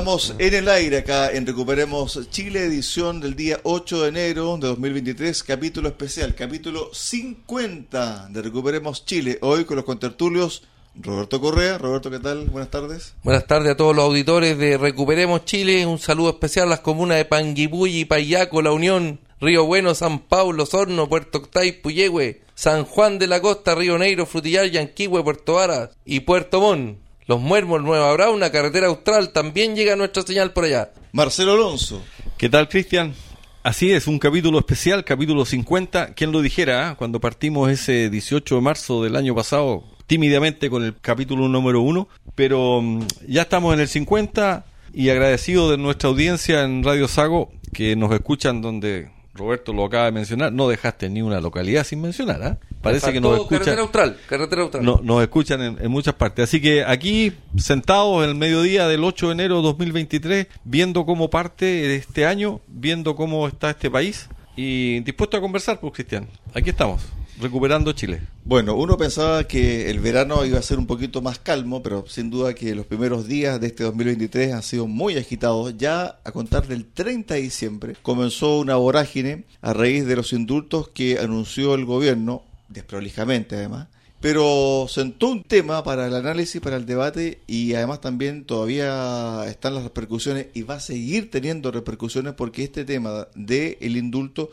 Estamos en el aire acá en Recuperemos Chile, edición del día 8 de enero de 2023, capítulo especial, capítulo 50 de Recuperemos Chile. Hoy con los contertulios Roberto Correa. Roberto, ¿qué tal? Buenas tardes. Buenas tardes a todos los auditores de Recuperemos Chile. Un saludo especial a las comunas de Panguipulli, Payaco, La Unión, Río Bueno, San Paulo, Osorno, Puerto Octay, Puyehue, San Juan de la Costa, Río Negro, Frutillar, Yanquihue, Puerto Varas y Puerto Montt. Los Muermos, Nueva Brauna, Carretera Austral, también llega nuestra señal por allá. Marcelo Alonso. ¿Qué tal, Cristian? Así es, un capítulo especial, capítulo 50. ¿Quién lo dijera? ah? Cuando partimos ese 18 de marzo del año pasado, tímidamente con el capítulo número 1, pero mm, ya estamos en el 50 y agradecido de nuestra audiencia en Radio Sago, que nos escuchan donde Roberto lo acaba de mencionar. No dejaste ni una localidad sin mencionar, ¿ah? Parece que nos escuchan. Carretera Austral, Carretera Austral. No- nos escuchan en, en muchas partes. Así que aquí, sentados en el mediodía del 8 de enero de 2023, viendo cómo parte de este año, viendo cómo está este país y dispuesto a conversar, pues Cristian. Aquí estamos, recuperando Chile. Bueno, uno pensaba que el verano iba a ser un poquito más calmo, pero sin duda que los primeros días de este 2023 han sido muy agitados. Ya a contar del 30 de diciembre comenzó una vorágine a raíz de los indultos que anunció el gobierno, desprolijamente además, pero sentó un tema para el análisis, para el debate y además también todavía están las repercusiones y va a seguir teniendo repercusiones porque este tema del el indulto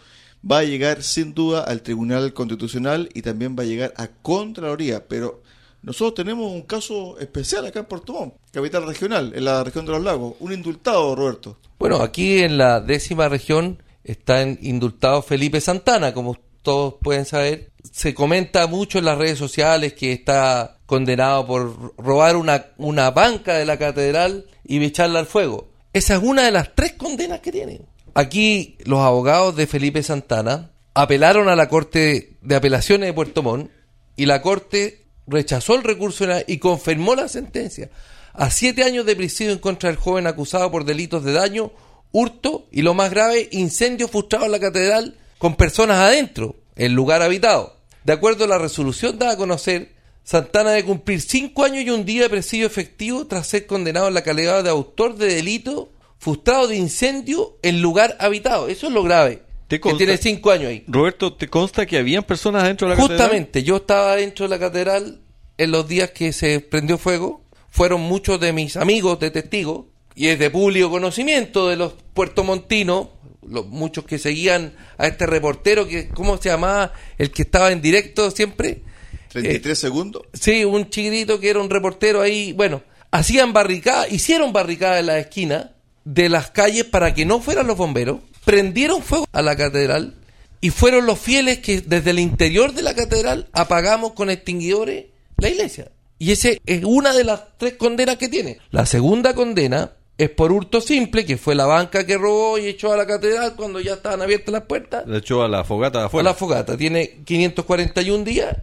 va a llegar sin duda al Tribunal Constitucional y también va a llegar a Contraloría, pero nosotros tenemos un caso especial acá en Puerto Montt, capital regional, en la región de los lagos, un indultado, Roberto. Bueno, aquí en la décima región está indultado Felipe Santana, como todos pueden saber. Se comenta mucho en las redes sociales que está condenado por robar una, una banca de la catedral y echarla al fuego. Esa es una de las tres condenas que tiene. Aquí los abogados de Felipe Santana apelaron a la Corte de Apelaciones de Puerto Montt y la Corte rechazó el recurso de y confirmó la sentencia a siete años de prisión en contra del joven acusado por delitos de daño, hurto y lo más grave, incendio frustrado en la catedral con personas adentro, en lugar habitado. De acuerdo a la resolución dada a conocer, Santana debe cumplir cinco años y un día de presidio efectivo tras ser condenado en la calidad de autor de delito frustrado de incendio en lugar habitado. Eso es lo grave. ¿Te que tiene cinco años ahí. Roberto, ¿te consta que habían personas dentro de la catedral? Justamente, yo estaba dentro de la catedral en los días que se prendió fuego. Fueron muchos de mis amigos de testigos y es de público conocimiento de los puertomontinos, los muchos que seguían a este reportero que ¿cómo se llamaba? El que estaba en directo siempre. 33 segundos. Sí, un chiquitito que era un reportero ahí. Bueno, hacían barricadas, hicieron barricadas en la esquina de las calles para que no fueran los bomberos. Prendieron fuego a la catedral y fueron los fieles que desde el interior de la catedral apagamos con extinguidores la iglesia. Y esa es una de las tres condenas que tiene. La segunda condena es por hurto simple, que fue la banca que robó y echó a la catedral cuando ya estaban abiertas las puertas Le echó a la fogata de a afuera. la fogata. Tiene 541 días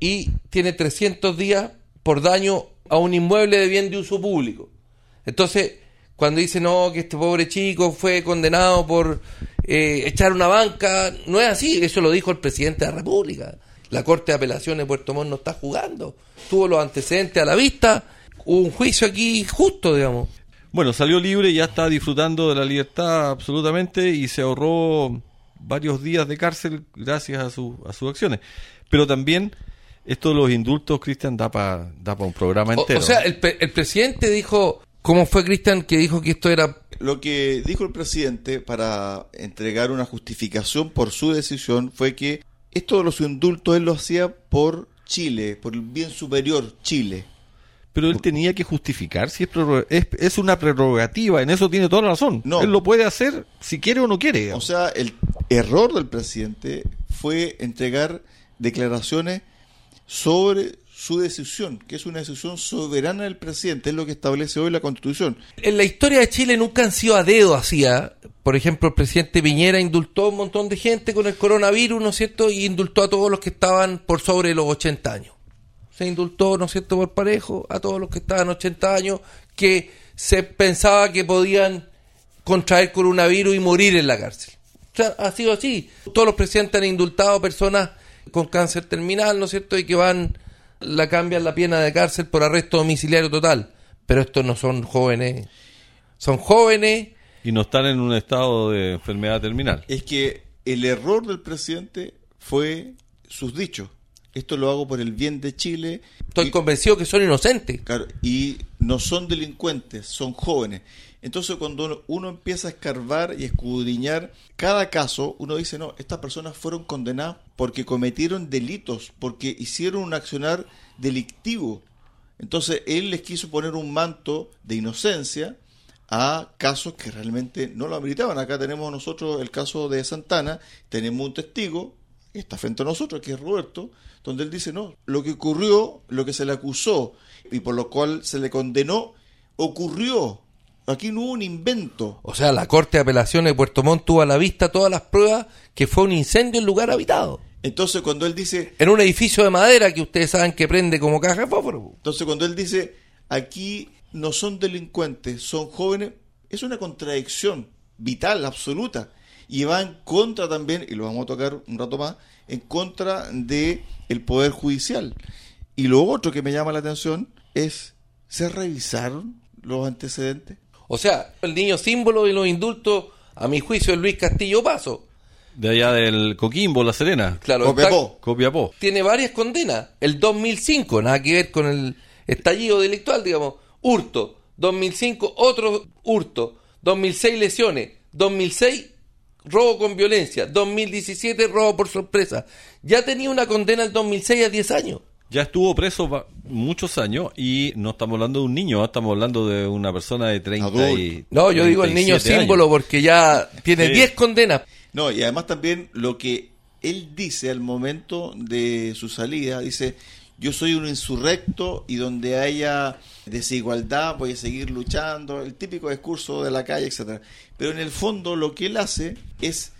y tiene 300 días por daño a un inmueble de bien de uso público. Entonces, cuando dice no, que este pobre chico fue condenado por eh, echar una banca, no es así. Eso lo dijo el presidente de la República. La Corte de Apelaciones de Puerto Montt no está jugando. Tuvo los antecedentes a la vista. Hubo un juicio aquí justo, digamos. Bueno, salió libre ya está disfrutando de la libertad absolutamente y se ahorró varios días de cárcel gracias a, su, a sus acciones. Pero también esto de los indultos, Cristian, da para da pa un programa O, entero. o sea, el, el presidente dijo, ¿cómo fue Cristian que dijo que esto era Lo que dijo el presidente para entregar una justificación por su decisión fue que esto de los indultos él lo hacía por Chile, por el bien superior Chile. Pero él tenía que justificar si es, es, es una prerrogativa, en eso tiene toda la razón. No. Él lo puede hacer si quiere o no quiere. O sea, el error del presidente fue entregar declaraciones sobre su decisión, que es una decisión soberana del presidente, es lo que establece hoy la Constitución. En la historia de Chile nunca han sido a dedo hacía. Por ejemplo, el presidente Piñera indultó a un montón de gente con el coronavirus, ¿no es cierto? Y indultó a todos los que estaban por sobre los 80 años. Se indultó, ¿no es cierto?, por parejo a todos los que estaban 80 años que se pensaba que podían contraer coronavirus y morir en la cárcel. O sea, ha sido así. Todos los presidentes han indultado personas con cáncer terminal, ¿no es cierto? Y que van, la cambian la pena de cárcel por arresto domiciliario total. Pero estos no son jóvenes. Son jóvenes. Y no están en un estado de enfermedad terminal. Es que el error del presidente fue sus dichos. Esto lo hago por el bien de Chile. Estoy Y- convencido que son inocentes. Claro, y no son delincuentes, son jóvenes. Entonces cuando uno, empieza a escarbar y escudriñar cada caso, uno dice, no, estas personas fueron condenadas porque cometieron delitos, porque hicieron un accionar delictivo. Entonces él les quiso poner un manto de inocencia a casos que realmente no lo ameritaban. Acá tenemos nosotros el caso de Santana, tenemos un testigo, que está frente a nosotros, que es Roberto, donde él dice, no, lo que ocurrió, lo que se le acusó y por lo cual se le condenó, ocurrió. Aquí no hubo un invento. O sea, la Corte de Apelaciones de Puerto Montt tuvo a la vista todas las pruebas que fue un incendio en lugar habitado. Entonces cuando él dice, En un edificio de madera que ustedes saben que prende como caja de fósforo. entonces cuando él dice, aquí no son delincuentes, son jóvenes, es una contradicción vital, absoluta. Y va en contra también, y lo vamos a tocar un rato más, en contra de el poder judicial. Y lo otro que me llama la atención es, ¿se revisaron los antecedentes? O sea, el niño símbolo de los indultos, a mi juicio, es Luis Castillo Paso. De allá del Coquimbo, La Serena. Claro, Copiapó. está- Copiapó. tiene varias condenas. El 2005, nada que ver con el estallido delictual, digamos. Hurto. 2005, otro hurto. 2006, lesiones. 2006, robo con violencia. 2017, robo por sorpresa. Ya tenía una condena el 2006 a 10 años. Ya estuvo preso muchos años y no estamos hablando de un niño, estamos hablando de una persona de 30 y No, yo digo el niño 37 símbolo años. porque ya tiene Sí. 10 condenas. No, y además también lo que él dice al momento de su salida, dice, yo soy un insurrecto y donde haya desigualdad voy a seguir luchando, el típico discurso de la calle, etcétera. Pero en el fondo lo que él hace es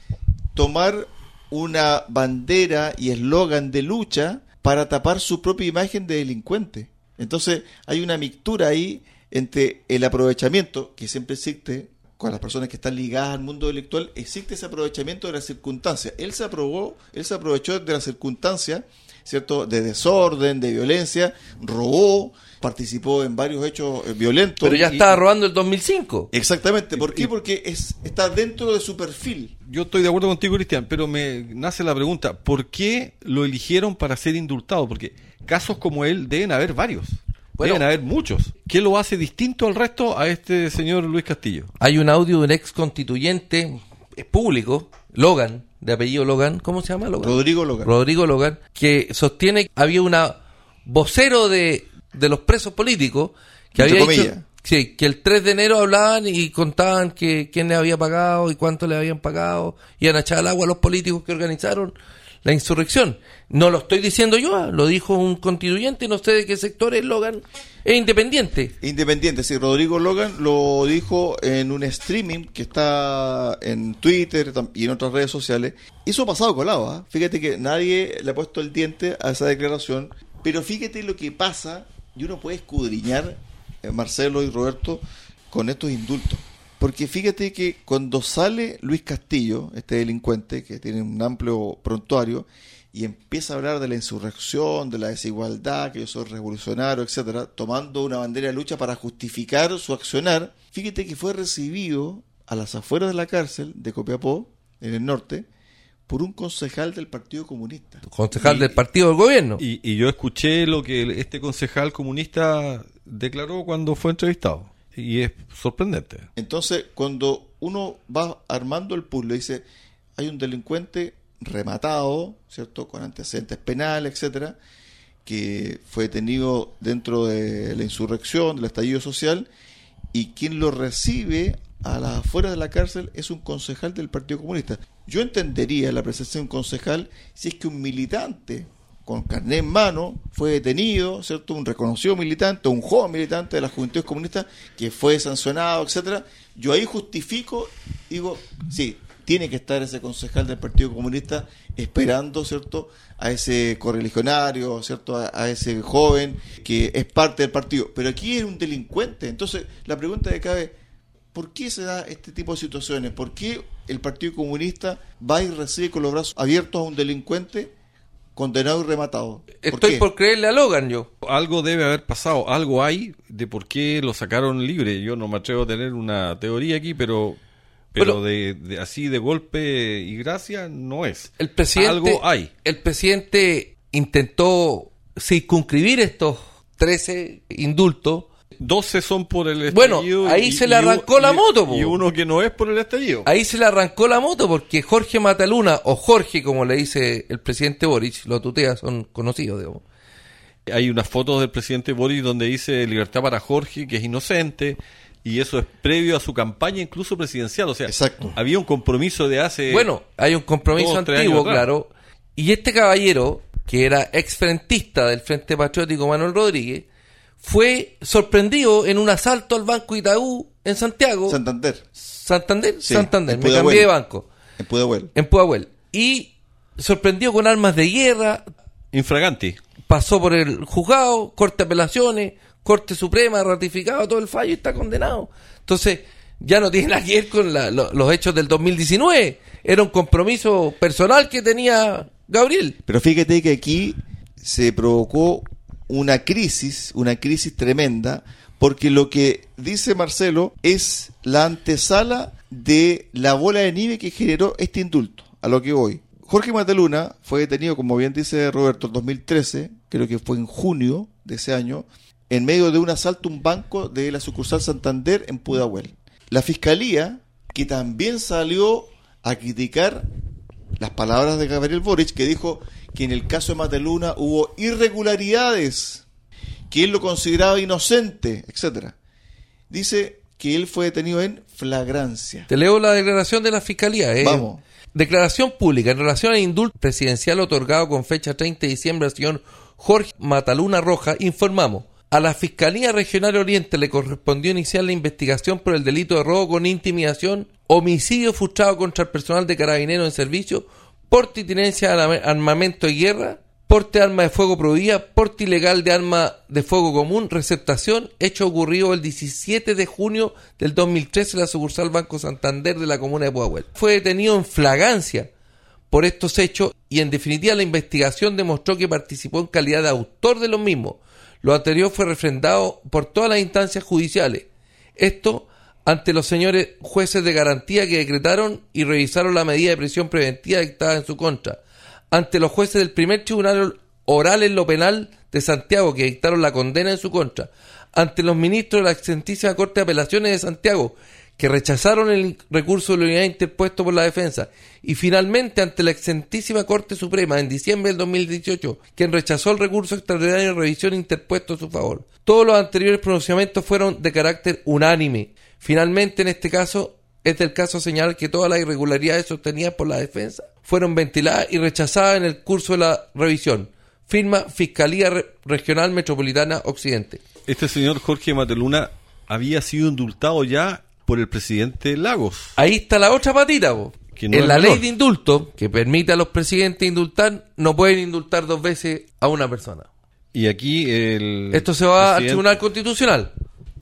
tomar una bandera y eslogan de lucha para tapar su propia imagen de delincuente. Entonces hay una mixtura ahí entre el aprovechamiento que siempre existe con las personas que están ligadas al mundo delictual, existe ese aprovechamiento de las circunstancias. Él se aprobó, él se aprovechó de las circunstancias, ¿cierto? De desorden, de violencia, robó, participó en varios hechos eh, violentos. Pero ya Y- estaba robando el 2005. Exactamente. ¿Por qué? Porque es, está dentro de su perfil. Yo estoy de acuerdo contigo, Cristian, pero me nace la pregunta, ¿por qué lo eligieron para ser indultado? Porque casos como él deben haber varios. Bueno. deben haber muchos. ¿Qué lo hace distinto al resto a este señor Luis Castillo? Hay un audio de un ex constituyente, es público, Logan, de apellido Logan, ¿cómo se llama Logan? Rodrigo Logan. Rodrigo Logan, que sostiene que había una vocero de, de los presos políticos que había sí, que el 3 de enero hablaban y contaban que quién le había pagado y cuánto le habían pagado, iban a echar al agua a los políticos que organizaron la insurrección. No lo estoy diciendo yo, ah, lo dijo un constituyente, no sé de qué sector es Logan, es independiente. Independiente, sí, Rodrigo Logan lo dijo en un streaming que está en Twitter y en otras redes sociales. Hizo pasado colado, ¿ah? Fíjate que nadie le ha puesto el diente a esa declaración, pero fíjate lo que pasa y uno puede escudriñar, eh, Marcelo y Roberto, con estos indultos. Porque fíjate que cuando sale Luis Castillo, este delincuente que tiene un amplio prontuario, y empieza a hablar de la insurrección, de la desigualdad, que yo soy revolucionario, etcétera, tomando una bandera de lucha para justificar su accionar, fíjate que fue recibido a las afueras de la cárcel de Copiapó, en el norte, por un concejal del Partido Comunista. Concejal Y- del partido del gobierno. Y, y yo escuché lo que este concejal comunista declaró cuando fue entrevistado. Y es sorprendente. Entonces, cuando uno va armando el puzzle, dice, hay un delincuente rematado, ¿cierto? Con antecedentes penales, etcétera, que fue detenido dentro de la insurrección, del estallido social, y quien lo recibe a las afueras de la cárcel es un concejal del Partido Comunista. Yo entendería la presencia de un concejal si es que un militante con carnet en mano, fue detenido, ¿cierto? Un reconocido militante, un joven militante de las juventudes comunistas que fue sancionado, etcétera. Yo ahí justifico, digo, sí, tiene que estar ese concejal del Partido Comunista esperando, ¿cierto?, a ese correligionario, ¿cierto?, a, ese joven que es parte del partido. Pero aquí es un delincuente. Entonces, la pregunta que cabe, ¿por qué se da este tipo de situaciones? ¿Por qué el Partido Comunista va y recibe con los brazos abiertos a un delincuente condenado y rematado? ¿Por Estoy qué? por creerle a Logan yo. Algo debe haber pasado, algo hay de por qué lo sacaron libre. Yo no me atrevo a tener una teoría aquí, pero pero, de, de, así de golpe y gracia no es. El presidente, Algo hay. El presidente intentó circunscribir estos 13 indultos. 12 son por el estallido. Bueno, ahí y, se le arrancó y, la moto. Po. Y uno que no es por el estallido. Ahí se le arrancó la moto porque Jorge Mataluna, o Jorge como le dice el presidente Boric, lo tutea, son conocidos, digamos. Hay unas fotos del presidente Boric donde dice libertad para Jorge, que es inocente y eso es previo a su campaña incluso presidencial, o sea, Exacto. había un compromiso de hace Bueno, hay un compromiso dos, antiguo, claro. Y este caballero, que era exfrentista del Frente Patriótico Manuel Rodríguez, fue sorprendido en un asalto al Banco Itaú en Santiago. Santander. Santander, Sí, Santander, me cambié de banco. En Pudahuel. En Pudahuel. Y sorprendido con armas de guerra, infraganti. pasó por el juzgado, corte de apelaciones, Corte Suprema ratificado todo el fallo y está condenado. Entonces, ya no tiene nada que ver con la- lo- los hechos del 2019. Era un compromiso personal que tenía Gabriel. Pero fíjate que aquí se provocó una crisis, una crisis tremenda, porque lo que dice Marcelo es la antesala de la bola de nieve que generó este indulto, a lo que voy. Jorge Mataluna fue detenido, como bien dice Roberto, en 2013, creo que fue en junio de ese año, en medio de un asalto a un banco de la sucursal Santander en Pudahuel. La fiscalía, que también salió a criticar las palabras de Gabriel Boric, que dijo que en el caso de Mataluna hubo irregularidades, que él lo consideraba inocente, etcétera. Dice que él fue detenido en flagrancia. Te leo la declaración de la Fiscalía. ¿eh? Vamos. Declaración pública en relación al indulto presidencial otorgado con fecha 30 de diciembre al señor Jorge Mataluna Roja, informamos. A la Fiscalía Regional Oriente le correspondió iniciar la investigación por el delito de robo con intimidación, homicidio frustrado contra el personal de carabineros en servicio, porte y tenencia de arma- armamento de guerra, porte de arma de fuego prohibida, porte ilegal de arma de fuego común, receptación, hecho ocurrido el 17 de junio del 2013 en la sucursal Banco Santander de la comuna de Pudahuel. Fue detenido en flagancia por estos hechos y en definitiva la investigación demostró que participó en calidad de autor de los mismos. Lo anterior fue refrendado por todas las instancias judiciales. Esto ante los señores jueces de garantía que decretaron y revisaron la medida de prisión preventiva dictada en su contra. Ante los jueces del primer tribunal oral en lo penal de Santiago que dictaron la condena en su contra. Ante los ministros de la excelentísima Corte de Apelaciones de Santiago que rechazaron el recurso de la unidad interpuesto por la defensa y finalmente ante la excelentísima Corte Suprema en diciembre del 2018 quien rechazó el recurso extraordinario de revisión interpuesto a su favor. Todos los anteriores pronunciamientos fueron de carácter unánime. Finalmente en este caso es del caso señalar que todas las irregularidades sostenidas por la defensa fueron ventiladas y rechazadas en el curso de la revisión. Firma Fiscalía Re- Regional Metropolitana Occidente. Este señor Jorge Mateluna había sido indultado ya por el presidente Lagos. Ahí está la otra patita, no en la menor. ley de indulto, que permite a los presidentes indultar, no pueden indultar dos veces a una persona. Y aquí el. Esto se va al Tribunal Constitucional.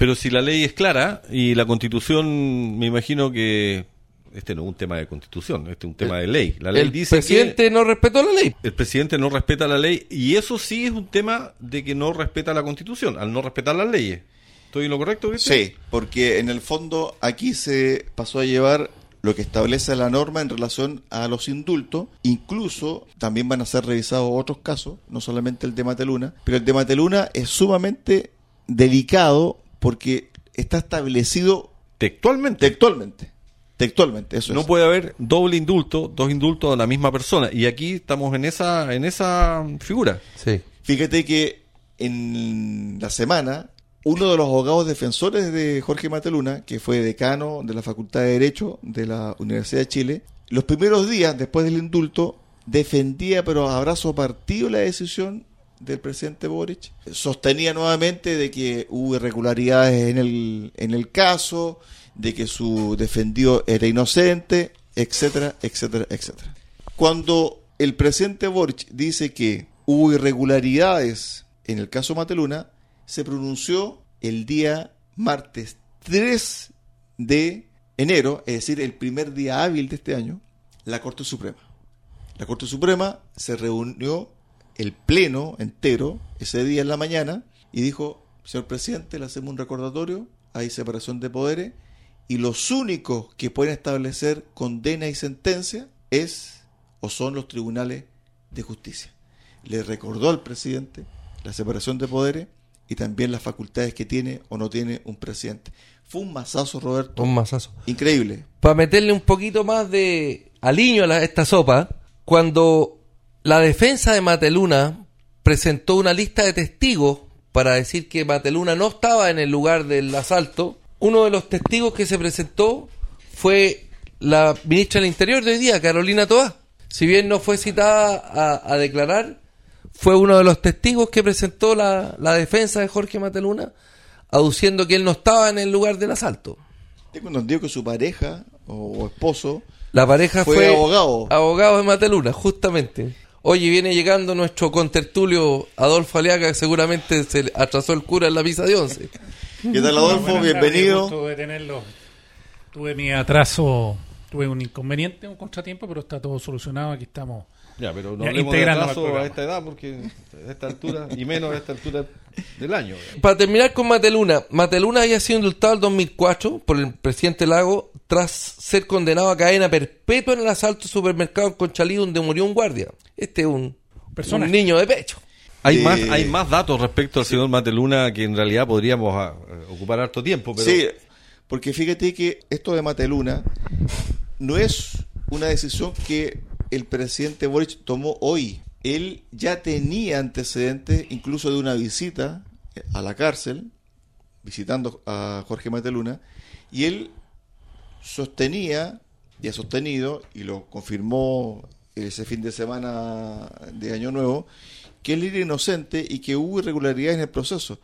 Pero si la ley es clara y la constitución, me imagino que. Este no es un tema de constitución, este es un tema de ley. La ley El dice presidente no respetó la ley. el presidente no respeta la ley y eso sí es un tema de que no respeta la constitución, al no respetar las leyes. ¿Estoy en lo correcto, Cristian? Sí, porque en el fondo aquí se pasó a llevar lo que establece la norma en relación a los indultos. Incluso también van a ser revisados otros casos, no solamente el de Mateluna, pero el de Mateluna es sumamente delicado porque está establecido Textualmente. textualmente. Textualmente, eso No es. puede haber doble indulto, dos indultos a la misma persona. Y aquí estamos en esa, en esa figura. Sí. Fíjate que en la semana, uno de los abogados defensores de Jorge Mateluna, que fue decano de la Facultad de Derecho de la Universidad de Chile, los primeros días después del indulto defendía, pero a brazo partido, la decisión del presidente Boric. Sostenía nuevamente de que hubo irregularidades en el, en el caso, de que su defendido era inocente, etcétera, etcétera, etcétera. Cuando el presidente Boric dice que hubo irregularidades en el caso Mateluna, se pronunció el día martes 3 de enero, es decir, el primer día hábil de este año, la Corte Suprema. La Corte Suprema se reunió el pleno entero ese día en la mañana y dijo, señor presidente, le hacemos un recordatorio, hay separación de poderes y los únicos que pueden establecer condena y sentencia es o son los tribunales de justicia. Le recordó al presidente la separación de poderes y también las facultades que tiene o no tiene un presidente. Fue un masazo, Roberto. Un masazo. Increíble. Para meterle un poquito más de aliño a esta sopa, cuando la defensa de Mateluna presentó una lista de testigos para decir que Mateluna no estaba en el lugar del asalto, uno de los testigos que se presentó fue la ministra del Interior de hoy día, Carolina Toá. Si bien no fue citada a, a declarar, fue uno de los testigos que presentó la, la, defensa de Jorge Mateluna, aduciendo que él no estaba en el lugar del asalto. Tengo entendido que su pareja o esposo. La pareja fue, abogado. Abogado de Mateluna, justamente. Oye, viene llegando nuestro contertulio Adolfo Aliaga, que seguramente se atrasó el cura en la misa de once. ¿Qué tal, Adolfo? Bienvenido. Gusto de tenerlo. Tuve mi atraso, tuve un inconveniente, un contratiempo, pero está todo solucionado. Aquí estamos ya, pero no hablemos de atraso a esta edad, porque a esta altura, y menos a esta altura del año. Para terminar con Mateluna, Mateluna había sido indultado en 2004 por el presidente Lago tras ser condenado a cadena perpetua en el asalto supermercado en Conchalí donde murió un guardia. Este es un, un niño de pecho. Hay, más, hay más datos respecto al señor Mateluna que en realidad podríamos a, ocupar harto tiempo. Pero... Sí, porque fíjate que esto de Mateluna no es una decisión que el presidente Boric tomó hoy. Él ya tenía antecedentes incluso de una visita a la cárcel, visitando a Jorge Mateluna, y él sostenía y ha sostenido, y lo confirmó ese fin de semana de Año Nuevo, que él era inocente y que hubo irregularidades en el proceso.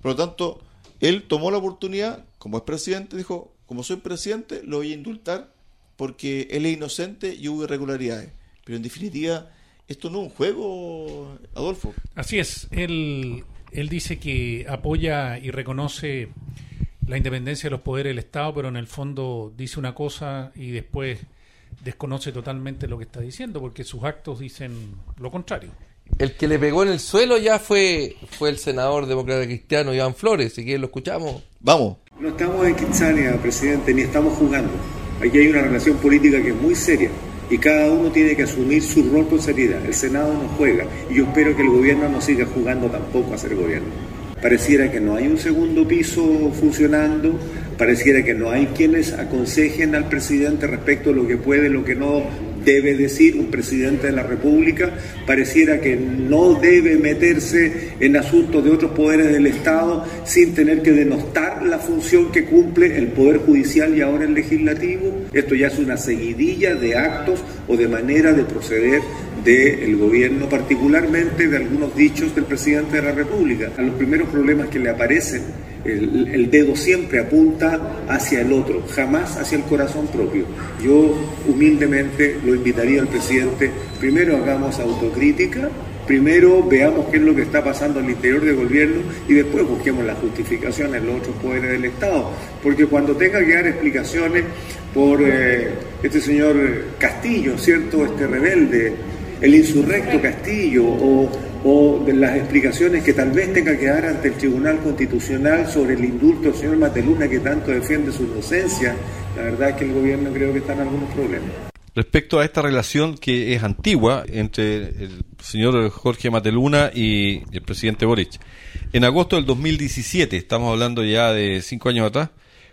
Por lo tanto, él tomó la oportunidad, como es presidente, dijo, como soy presidente, lo voy a indultar porque él es inocente y hubo irregularidades. Pero en definitiva, esto no es un juego, Adolfo. Así es, él, él dice que apoya y reconoce la independencia de los poderes del Estado, pero en el fondo dice una cosa y después desconoce totalmente lo que está diciendo, porque sus actos dicen lo contrario. El que le pegó en el suelo ya fue, fue el senador demócrata cristiano Iván Flores, si quieren lo escuchamos. Vamos. No estamos en Kitsania, presidente, ni estamos jugando. Aquí hay una relación política que es muy seria y cada uno tiene que asumir su rol con seriedad. El Senado no juega y yo espero que el gobierno no siga jugando tampoco a ser gobierno. Pareciera que no hay un segundo piso funcionando, pareciera que no hay quienes aconsejen al presidente respecto a lo que puede, lo que no debe decir un presidente de la República, pareciera que no debe meterse en asuntos de otros poderes del Estado sin tener que denostar la función que cumple el Poder Judicial y ahora el Legislativo. Esto ya es una seguidilla de actos o de manera de proceder del gobierno, particularmente de algunos dichos del presidente de la República. A los primeros problemas que le aparecen, el, dedo siempre apunta hacia el otro, jamás hacia el corazón propio. Yo humildemente lo invitaría al presidente, primero hagamos autocrítica, primero veamos qué es lo que está pasando al interior del gobierno y después busquemos la justificación en los otros poderes del Estado. Porque cuando tenga que dar explicaciones por eh, este señor Castillo, ¿cierto? Este rebelde, el insurrecto Castillo o, de las explicaciones que tal vez tenga que dar ante el Tribunal Constitucional sobre el indulto del señor Mateluna que tanto defiende su inocencia, la verdad es que el gobierno creo que está en algunos problemas. Respecto a esta relación que es antigua entre el señor Jorge Mateluna y el presidente Boric. En agosto del 2017, estamos hablando ya de cinco años atrás,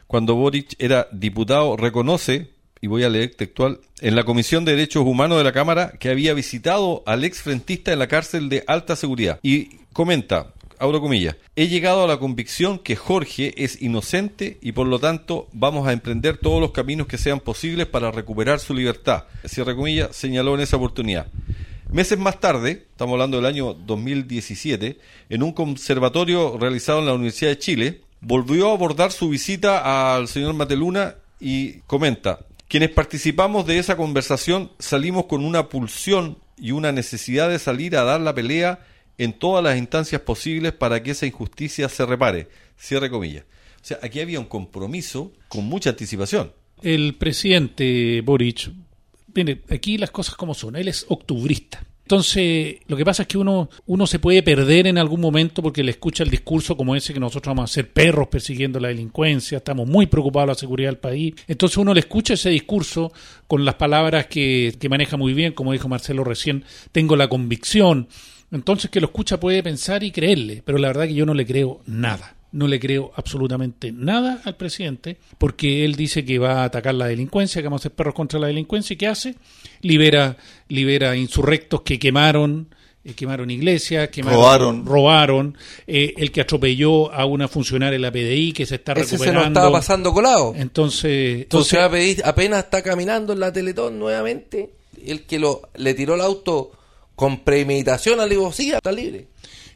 cuando Boric era diputado, reconoce y voy a leer textual, en la Comisión de Derechos Humanos de la Cámara que había visitado al ex frentista en la cárcel de alta seguridad. Y comenta, abro comillas, he llegado a la convicción que Jorge es inocente y por lo tanto vamos a emprender todos los caminos que sean posibles para recuperar su libertad. Cierra comillas, señaló en esa oportunidad. Meses más tarde, estamos hablando del año 2017, en un conservatorio realizado en la Universidad de Chile, volvió a abordar su visita al señor Mateluna y comenta, quienes participamos de esa conversación salimos con una pulsión y una necesidad de salir a dar la pelea en todas las instancias posibles para que esa injusticia se repare. Cierre comillas. O sea, aquí había un compromiso con mucha anticipación. El presidente Boric mire, aquí las cosas como son, él es octubrista. Entonces, lo que pasa es que uno, uno se puede perder en algún momento porque le escucha el discurso como ese que nosotros vamos a ser perros persiguiendo la delincuencia, estamos muy preocupados de la seguridad del país. Entonces uno le escucha ese discurso con las palabras que, que maneja muy bien, como dijo Marcelo recién, tengo la convicción. Entonces que lo escucha puede pensar y creerle, pero la verdad que yo no le creo nada no le creo absolutamente nada al presidente porque él dice que va a atacar la delincuencia, que vamos a hacer perros contra la delincuencia y ¿qué hace? Libera, libera insurrectos que quemaron, eh, quemaron iglesias, quemaron, Robaron. robaron eh, el que atropelló a una funcionaria de la PDI que se está Ese se recuperando. nos estaba pasando colado. Entonces, Entonces, entonces apenas- apenas está caminando en la Teletón nuevamente, el que lo le tiró el auto con premeditación al sí, está libre.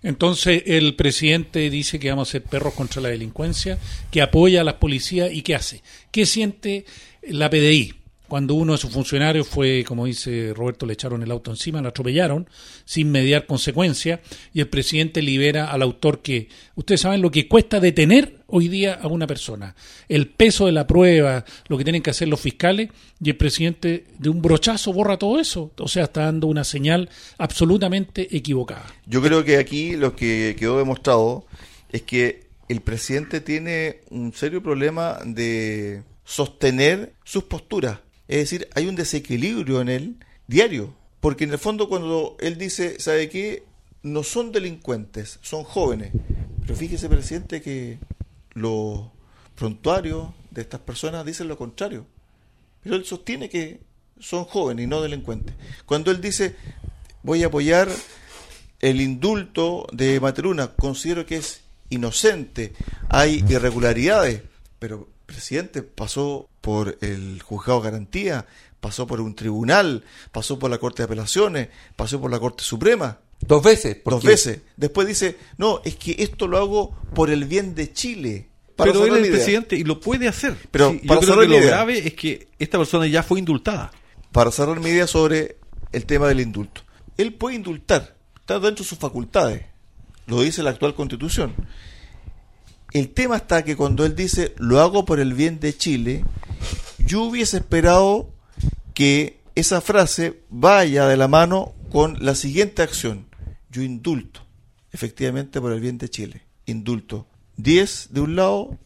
Entonces el presidente dice que vamos a ser perros contra la delincuencia, que apoya a las policías y ¿qué hace? ¿Qué siente la PDI? Cuando uno de sus funcionarios fue, como dice Roberto, le echaron el auto encima, lo atropellaron sin mediar consecuencias y el presidente libera al autor que, ustedes saben lo que cuesta detener hoy día a una persona, el peso de la prueba, lo que tienen que hacer los fiscales y el presidente de un brochazo borra todo eso, o sea, está dando una señal absolutamente equivocada. Yo creo que aquí lo que quedó demostrado es que el presidente tiene un serio problema de sostener sus posturas. Es decir, hay un desequilibrio en él diario. Porque en el fondo cuando él dice, ¿sabe qué? No son delincuentes, son jóvenes. Pero fíjese, presidente, que los prontuarios de estas personas dicen lo contrario. Pero él sostiene que son jóvenes y no delincuentes. Cuando él dice, voy a apoyar el indulto de Materuna, considero que es inocente, hay irregularidades, pero presidente pasó por el juzgado de garantía, pasó por un tribunal, pasó por la Corte de Apelaciones, pasó por la Corte Suprema, Dos veces. dos veces. Después dice, no, es que esto lo hago por el bien de Chile. Para Pero él es el idea. presidente y lo puede hacer. Pero Sí, yo para creo cerrar que la lo idea. grave es que esta persona ya fue indultada. para cerrar mi idea sobre el tema del indulto. Él puede indultar, está dentro de sus facultades, lo dice la actual constitución. El tema está que cuando él dice lo hago por el bien de Chile, yo hubiese esperado que esa frase vaya de la mano con la siguiente acción. Yo indulto, efectivamente por el bien de Chile. Indulto 10 de un lado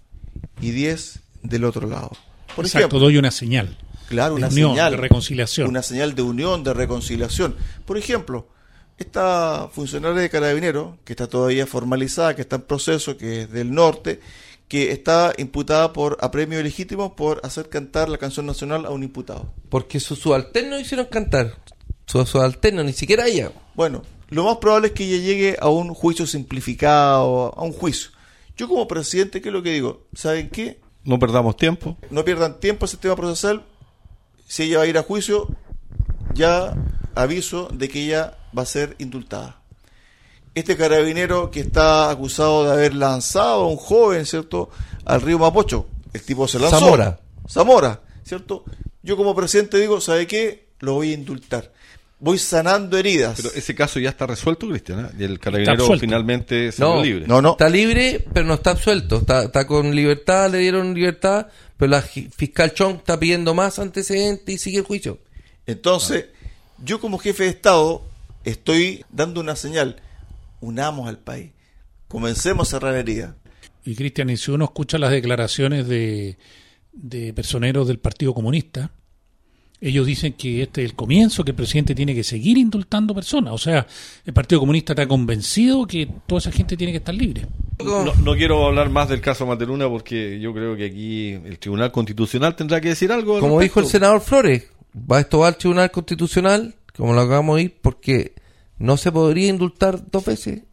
y 10 del otro lado. Por Exacto, ejemplo, doy una señal. Claro, de una unión, señal. de reconciliación. Una señal de unión, de reconciliación. Por ejemplo, esta funcionaria de Carabineros, que está todavía formalizada, que está en proceso, que es del norte, que está imputada por apremio legítimo por hacer cantar la canción nacional a un imputado. Porque sus subalternos hicieron cantar. Sus subalternos, ni siquiera ella. Bueno, lo más probable es que ella llegue a un juicio simplificado, a un juicio. Yo como presidente, ¿qué es lo que digo? ¿Saben qué? No perdamos tiempo. no pierdan tiempo el sistema procesal. Si ella va a ir a juicio, ya aviso de que ella va a ser indultada. Este carabinero que está acusado de haber lanzado a un joven, ¿cierto?, al río Mapocho. El tipo se lanzó. Zamora. Zamora, ¿cierto? Yo como presidente digo, ¿sabe qué? Lo voy a indultar. Voy sanando heridas. Pero ese caso ya está resuelto, Cristian. ¿eh? Y el carabinero finalmente se No. libre. No, no. Está libre, pero no está absuelto. Está, está con libertad, le dieron libertad, pero la fiscal Chong está pidiendo más antecedentes y sigue el juicio. Entonces, yo como jefe de Estado estoy dando una señal. Unamos al país. Comencemos a cerrar heridas. Y Cristian, y si uno escucha las declaraciones de, de personeros del Partido Comunista, ellos dicen que este es el comienzo, que el presidente tiene que seguir indultando personas. O sea, el Partido Comunista está convencido que toda esa gente tiene que estar libre. No, no quiero hablar más del caso Materuna porque yo creo que aquí el Tribunal Constitucional tendrá que decir algo. al Como dijo el senador Flores, va esto va al Tribunal Constitucional, como lo acabamos de ir, porque no se podría indultar dos veces.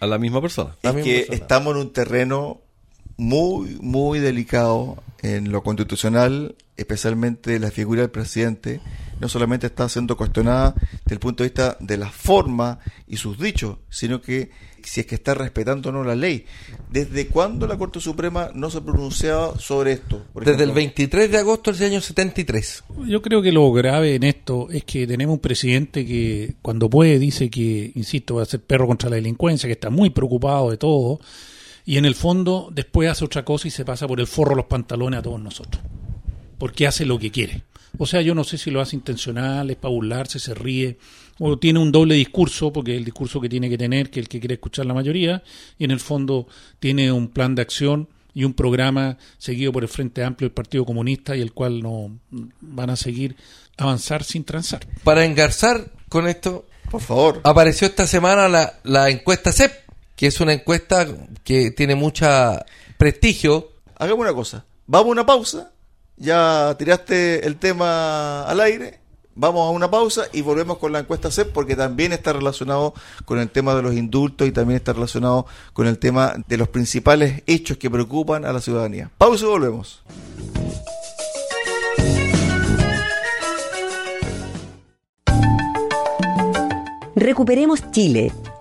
A la misma persona. La es misma que persona. estamos en un terreno muy, muy delicado en lo constitucional, especialmente la figura del presidente, no solamente está siendo cuestionada desde el punto de vista de la forma y sus dichos, sino que si es que está respetando o no la ley. ¿Desde cuándo la Corte Suprema no se pronunciaba sobre esto? Desde el 23 de agosto del año 73. Yo creo que lo grave en esto es que tenemos un presidente que cuando puede dice que, insisto, va a ser perro contra la delincuencia, que está muy preocupado de todo, y en el fondo después hace otra cosa y se pasa por el forro los pantalones a todos nosotros, porque hace lo que quiere. O sea, yo no sé si lo hace intencional, es para burlarse, se ríe, o tiene un doble discurso, porque es el discurso que tiene que tener, que es el que quiere escuchar la mayoría, y en el fondo tiene un plan de acción y un programa seguido por el Frente Amplio del Partido Comunista y el cual no van a seguir avanzar sin transar. Para engarzar con esto, por favor, apareció esta semana la, la encuesta CEP, que es una encuesta que tiene mucha prestigio. Hagamos una cosa, vamos a una pausa ya tiraste el tema al aire. Vamos a una pausa y volvemos con la encuesta CEP porque también está relacionado con el tema de los indultos y también está relacionado con el tema de los principales hechos que preocupan a la ciudadanía. Pausa y volvemos. Recuperemos Chile.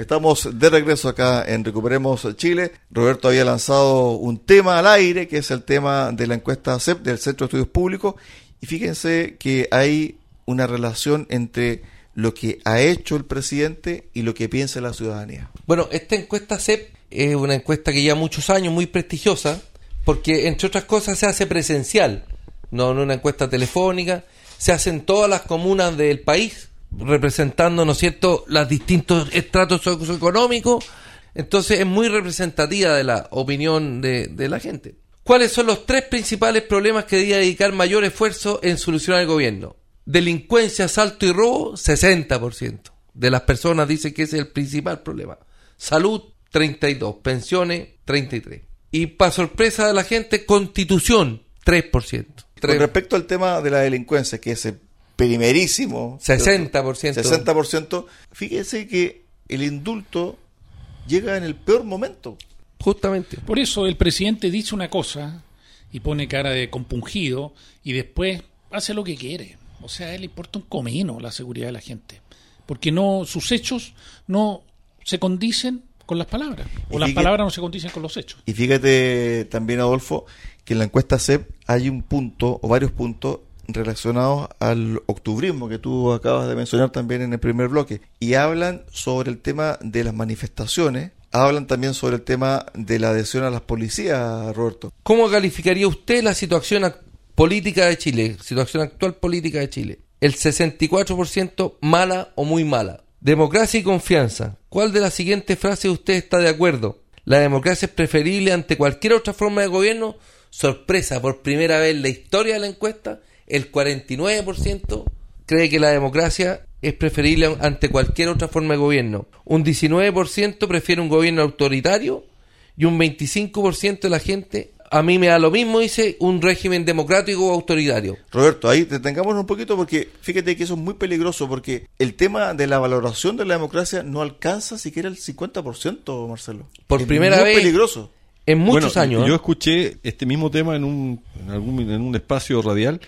Estamos de regreso acá en Recuperemos Chile. Roberto había lanzado un tema al aire, que es el tema de la encuesta CEP del Centro de Estudios Públicos. Y fíjense que hay una relación entre lo que ha hecho el presidente y lo que piensa la ciudadanía. Bueno, esta encuesta CEP es una encuesta que lleva muchos años, muy prestigiosa, porque entre otras cosas se hace presencial, no en una encuesta telefónica, se hace en todas las comunas del país representando, ¿no es cierto?, los distintos estratos socioeconómicos. Entonces es muy representativa de la opinión de, de, la gente. ¿Cuáles son los tres principales problemas que debía dedicar mayor esfuerzo en solucionar el gobierno? Delincuencia, asalto y robo, 60% de las personas dicen que ese es el principal problema. Salud, 32. Pensiones, 33. Y para sorpresa de la gente, constitución, 3%. Con respecto al tema de la delincuencia, que es el primerísimo. 60%. 60%. Fíjese que el indulto llega en el peor momento. Justamente. Por eso el presidente dice una cosa y pone cara de compungido y después hace lo que quiere. O sea, a él le importa un comino la seguridad de la gente. Porque no sus hechos no se condicen con las palabras. O las palabras no se condicen con los hechos. Y fíjate también, Adolfo, que en la encuesta CEP hay un punto o varios puntos relacionados al octubrismo que tú acabas de mencionar también en el primer bloque y hablan sobre el tema de las manifestaciones hablan también sobre el tema de la adhesión a las policías, Roberto. ¿Cómo calificaría usted la situación política de Chile, situación actual política de Chile? El 64% mala o muy mala. Democracia y confianza. ¿Cuál de las siguientes frases usted está de acuerdo? La democracia es preferible ante cualquier otra forma de gobierno. Sorpresa, por primera vez en la historia de la encuesta, el 49% cree que la democracia es preferible ante cualquier otra forma de gobierno. Un 19% prefiere un gobierno autoritario y un 25% de la gente, a mí me da lo mismo, dice, un régimen democrático o autoritario. Roberto, ahí detengamos un poquito porque fíjate que eso es muy peligroso porque el tema de la valoración de la democracia no alcanza siquiera el 50%, Marcelo. Por primera muy vez. peligroso. En muchos Bueno, años. Yo ¿eh? escuché este mismo tema en un, en algún, en un espacio radial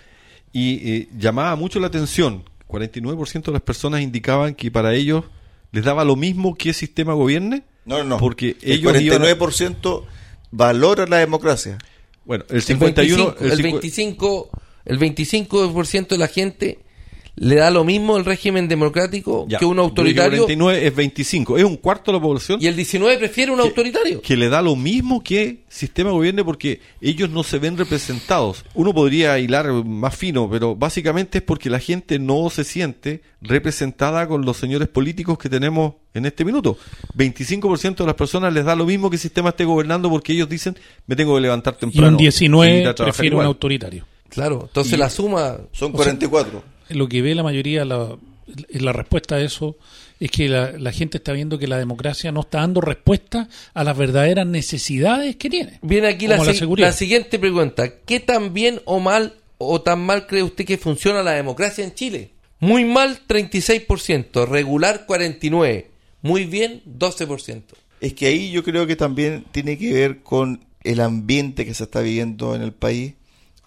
y eh, llamaba mucho la atención. 49% de las personas indicaban que para ellos les daba lo mismo que el sistema gobierne. No, no, no. Porque el ellos iban a- 49% valora la democracia. Bueno, el El 51... 25, el cincu- 25, el 25% de la gente ¿Le da lo mismo el régimen democrático Ya, que un autoritario? 49 es 25, es un cuarto de la población. Y el 19 prefiere un que- autoritario. Que le da lo mismo que sistema de gobierno porque ellos no se ven representados. Uno podría hilar más fino, pero básicamente es porque la gente no se siente representada con los señores políticos que tenemos en este minuto. 25% de las personas les da lo mismo que el sistema esté gobernando porque ellos dicen, me tengo que levantar temprano. un y ir 19 a trabajar prefiere un igual". autoritario. Claro, entonces Y- la suma... Son 44. Lo que ve la mayoría, la, la respuesta a eso, es que la, la gente está viendo que la democracia no está dando respuesta a las verdaderas necesidades que tiene. Viene aquí la, si- la siguiente pregunta. ¿Qué tan bien o mal o tan mal cree usted que funciona la democracia en Chile? Muy mal 36%, regular 49%, muy bien 12%. Es que ahí yo creo que también tiene que ver con el ambiente que se está viviendo en el país,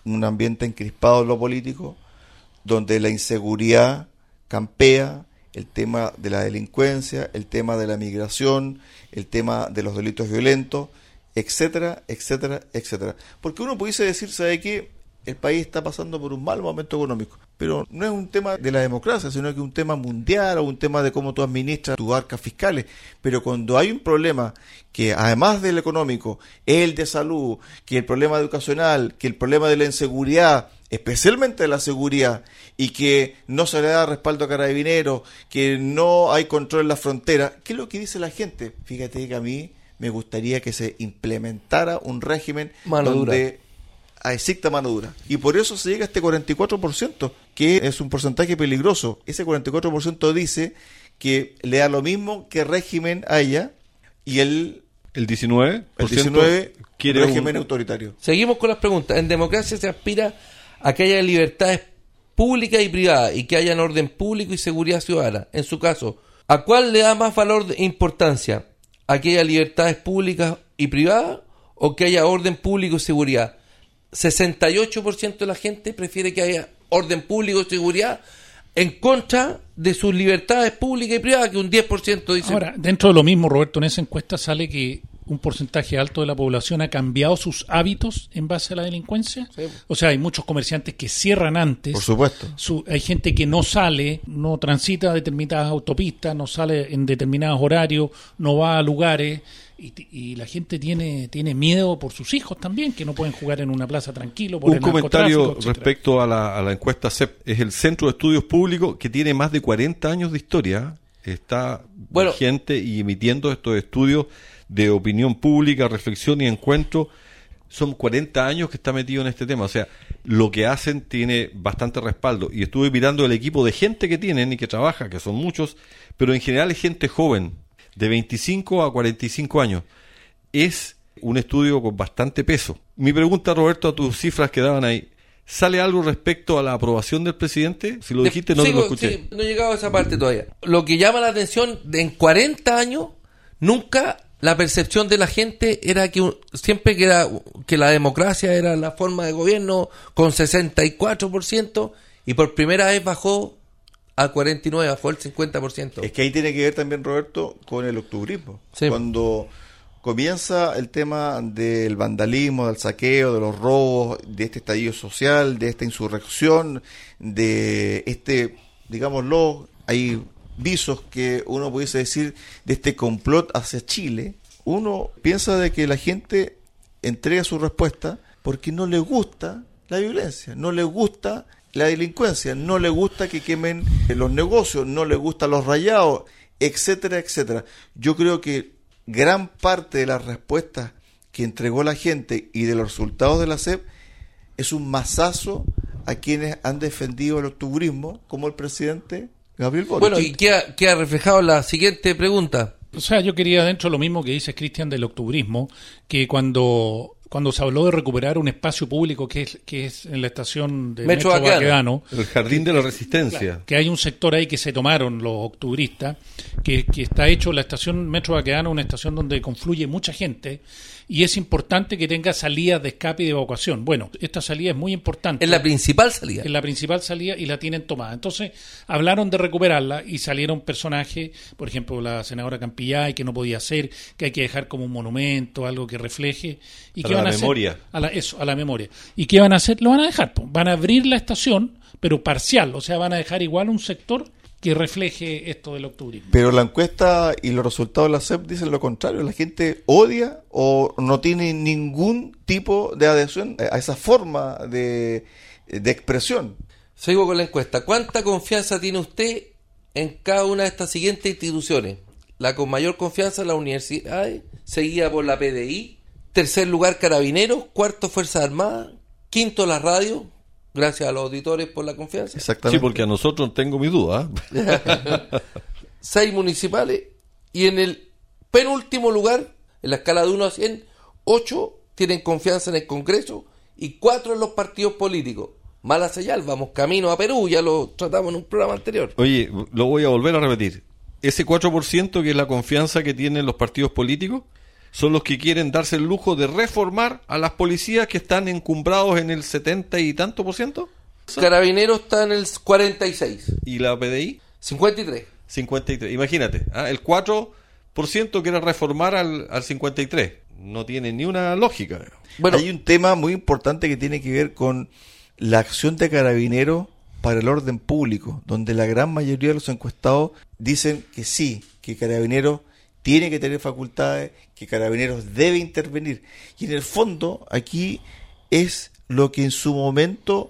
un ambiente encrispado en lo político, donde la inseguridad campea, el tema de la delincuencia, el tema de la migración, el tema de los delitos violentos, etcétera, etcétera, etcétera. Porque uno pudiese decir, ¿sabe qué? El país está pasando por un mal momento económico, pero no es un tema de la democracia, sino que es un tema mundial o un tema de cómo tú administras tus arcas fiscales. Pero cuando hay un problema que además del económico, es el de salud, que el problema educacional, que el problema de la inseguridad, especialmente de la seguridad, y que no se le da respaldo a carabineros, que no hay control en la frontera, ¿qué es lo que dice la gente? Fíjate que a mí me gustaría que se implementara un régimen Mano dura. donde exista mano dura. Y por eso se llega a este 44%, que es un porcentaje peligroso. Ese 44% dice que le da lo mismo que régimen haya y el, El 19%, el 19 quiere un- régimen autoritario. Seguimos con las preguntas. En democracia se aspira a que haya libertades públicas y privadas y que haya orden público y seguridad ciudadana. En su caso, ¿a cuál le da más valor e importancia? ¿A que haya libertades públicas y privadas o que haya orden público y seguridad? 68% de la gente prefiere que haya orden público y seguridad en contra de sus libertades públicas y privadas, que un 10% dice Ahora, dentro de lo mismo, Roberto, en esa encuesta sale que un porcentaje alto de la población ha cambiado sus hábitos en base a la delincuencia. Sí. O sea, hay muchos comerciantes que cierran antes. Por supuesto. Su- hay gente que no sale, no transita determinadas autopistas, no sale en determinados horarios, no va a lugares y, la gente tiene tiene miedo por sus hijos también, que no pueden jugar en una plaza tranquilo por Un el comentario respecto a la, a la encuesta CEP. Es el Centro de Estudios Públicos que tiene más de 40 años de historia. Está Bueno. vigente y emitiendo estos estudios de opinión pública, reflexión y encuentro. Son 40 años que está metido en este tema. O sea, lo que hacen tiene bastante respaldo. Y estuve mirando el equipo de gente que tienen y que trabaja, que son muchos, pero en general es gente joven, de 25 a 45 años. Es un estudio con bastante peso. Mi pregunta, Roberto, a tus cifras que daban ahí. ¿Sale algo respecto a la aprobación del presidente? Si lo dijiste, no te lo escuché. sí, no he llegado a esa parte todavía. Lo que llama la atención, en 40 años, nunca la percepción de la gente era que siempre que, era, que la democracia era la forma de gobierno con 64% y por primera vez bajó a 49, bajó el 50%. Es que ahí tiene que ver también, Roberto, con el octubrismo. Sí. Cuando comienza el tema del vandalismo, del saqueo, de los robos, de este estallido social, de esta insurrección, de este, digámoslo, hay visos que uno pudiese decir de este complot hacia Chile, uno piensa de que la gente entrega su respuesta porque no le gusta la violencia, no le gusta la delincuencia, no le gusta que quemen los negocios, no le gustan los rayados, etcétera, etcétera. Yo creo que gran parte de las respuestas que entregó la gente y de los resultados de la SEP es un masazo a quienes han defendido el octubrismo, como el presidente Gabriel Boric. Bueno, y queda, queda reflejado la siguiente pregunta. O sea, yo quería dentro lo mismo que dice Cristian del octubrismo, que cuando cuando se habló de recuperar un espacio público que es que es en la estación de Metro Metro, Baquedano. Baquedano, El Jardín de la Resistencia. que hay un sector ahí que se tomaron los octubristas, que, que está hecho la estación Metro Baquedano, una estación donde confluye mucha gente, y es importante que tenga salidas de escape y de evacuación. Bueno, esta salida es muy importante. Es la principal salida. Es la principal salida y la tienen tomada. Entonces, hablaron de recuperarla y salieron personajes, por ejemplo, la senadora Campillay, que no podía ser, que hay que dejar como un monumento, algo que refleje, y que Para van van a memoria. hacer? A la, eso, a la memoria. ¿Y qué van a hacer? Lo van a dejar. Van a abrir la estación, pero parcial. O sea, van a dejar igual un sector que refleje esto del octubrismo. Pero la encuesta y los resultados de la CEP dicen lo contrario. La gente odia o no tiene ningún tipo de adhesión a esa forma de, de expresión. Sigo con la encuesta. ¿Cuánta confianza tiene usted en cada una de estas siguientes instituciones? La con mayor confianza la universidad, seguida por la PDI, tercer lugar Carabineros, cuarto Fuerzas Armadas, quinto la radio, gracias a los auditores por la confianza, Exactamente. Sí, porque a nosotros tengo mi duda. ¿eh? seis municipales y en el penúltimo lugar, en la escala de 1 a 100, ocho tienen confianza en el Congreso y cuatro en los partidos políticos. Mala señal, vamos camino a Perú, ya lo tratamos en un programa anterior. Oye, lo voy a volver a repetir. Ese 4% que es la confianza que tienen los partidos políticos son los que quieren darse el lujo de reformar a las policías que están encumbrados en el 70 y tanto por ciento. Carabineros está en el 46, Y la PDI, 53. 53. Imagínate, ¿ah? el 4% quiere reformar al, al 53. No tiene ni una lógica. Bueno, Hay un tema muy importante que tiene que ver con la acción de carabineros para el orden público, donde la gran mayoría de los encuestados dicen que sí, que carabineros tiene que tener facultades, que carabineros debe intervenir. Y en el fondo, aquí es lo que en su momento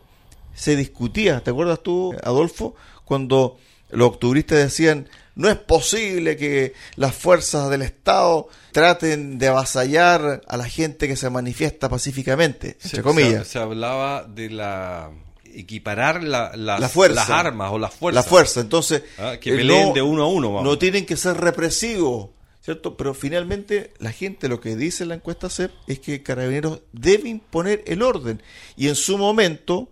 se discutía. ¿Te acuerdas tú, Adolfo, cuando los octubristas decían no es posible que las fuerzas del Estado traten de avasallar a la gente que se manifiesta pacíficamente, entre Se- comillas? Se, se hablaba de la equiparar la- las, La fuerza. las armas o las fuerzas. La fuerza, entonces Ah, que eh, peleen de uno a uno, vamos. No tienen que ser represivos, ¿cierto? Pero finalmente la gente lo que dice la encuesta CEP es que Carabineros debe imponer el orden y en su momento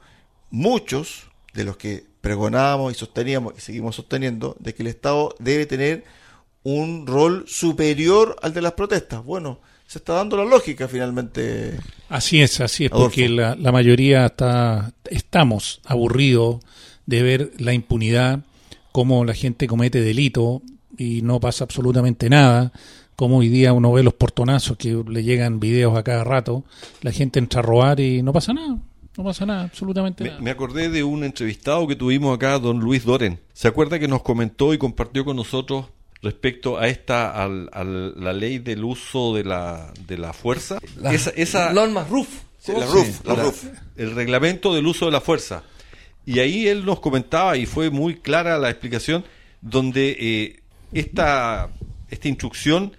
muchos de los que pregonábamos y sosteníamos y seguimos sosteniendo de que el Estado debe tener un rol superior al de las protestas. Bueno, se está dando la lógica finalmente. Así es, así es, Adolfo. porque la, la mayoría está, estamos aburridos de ver la impunidad, cómo la gente comete delito y no pasa absolutamente nada, como hoy día uno ve los portonazos que le llegan videos a cada rato, la gente entra a robar y no pasa nada, no pasa nada, absolutamente Me, nada. me acordé de un entrevistado que tuvimos acá, don Luis Doren. ¿Se acuerda que nos comentó y compartió con nosotros respecto a esta, al- al- la ley del uso de la, de la fuerza? las esa, esa- normas RUF. Sí, la RUF, la la- RUF. el reglamento del uso de la fuerza. Y ahí él nos comentaba, y fue muy clara la explicación, donde eh, esta, esta instrucción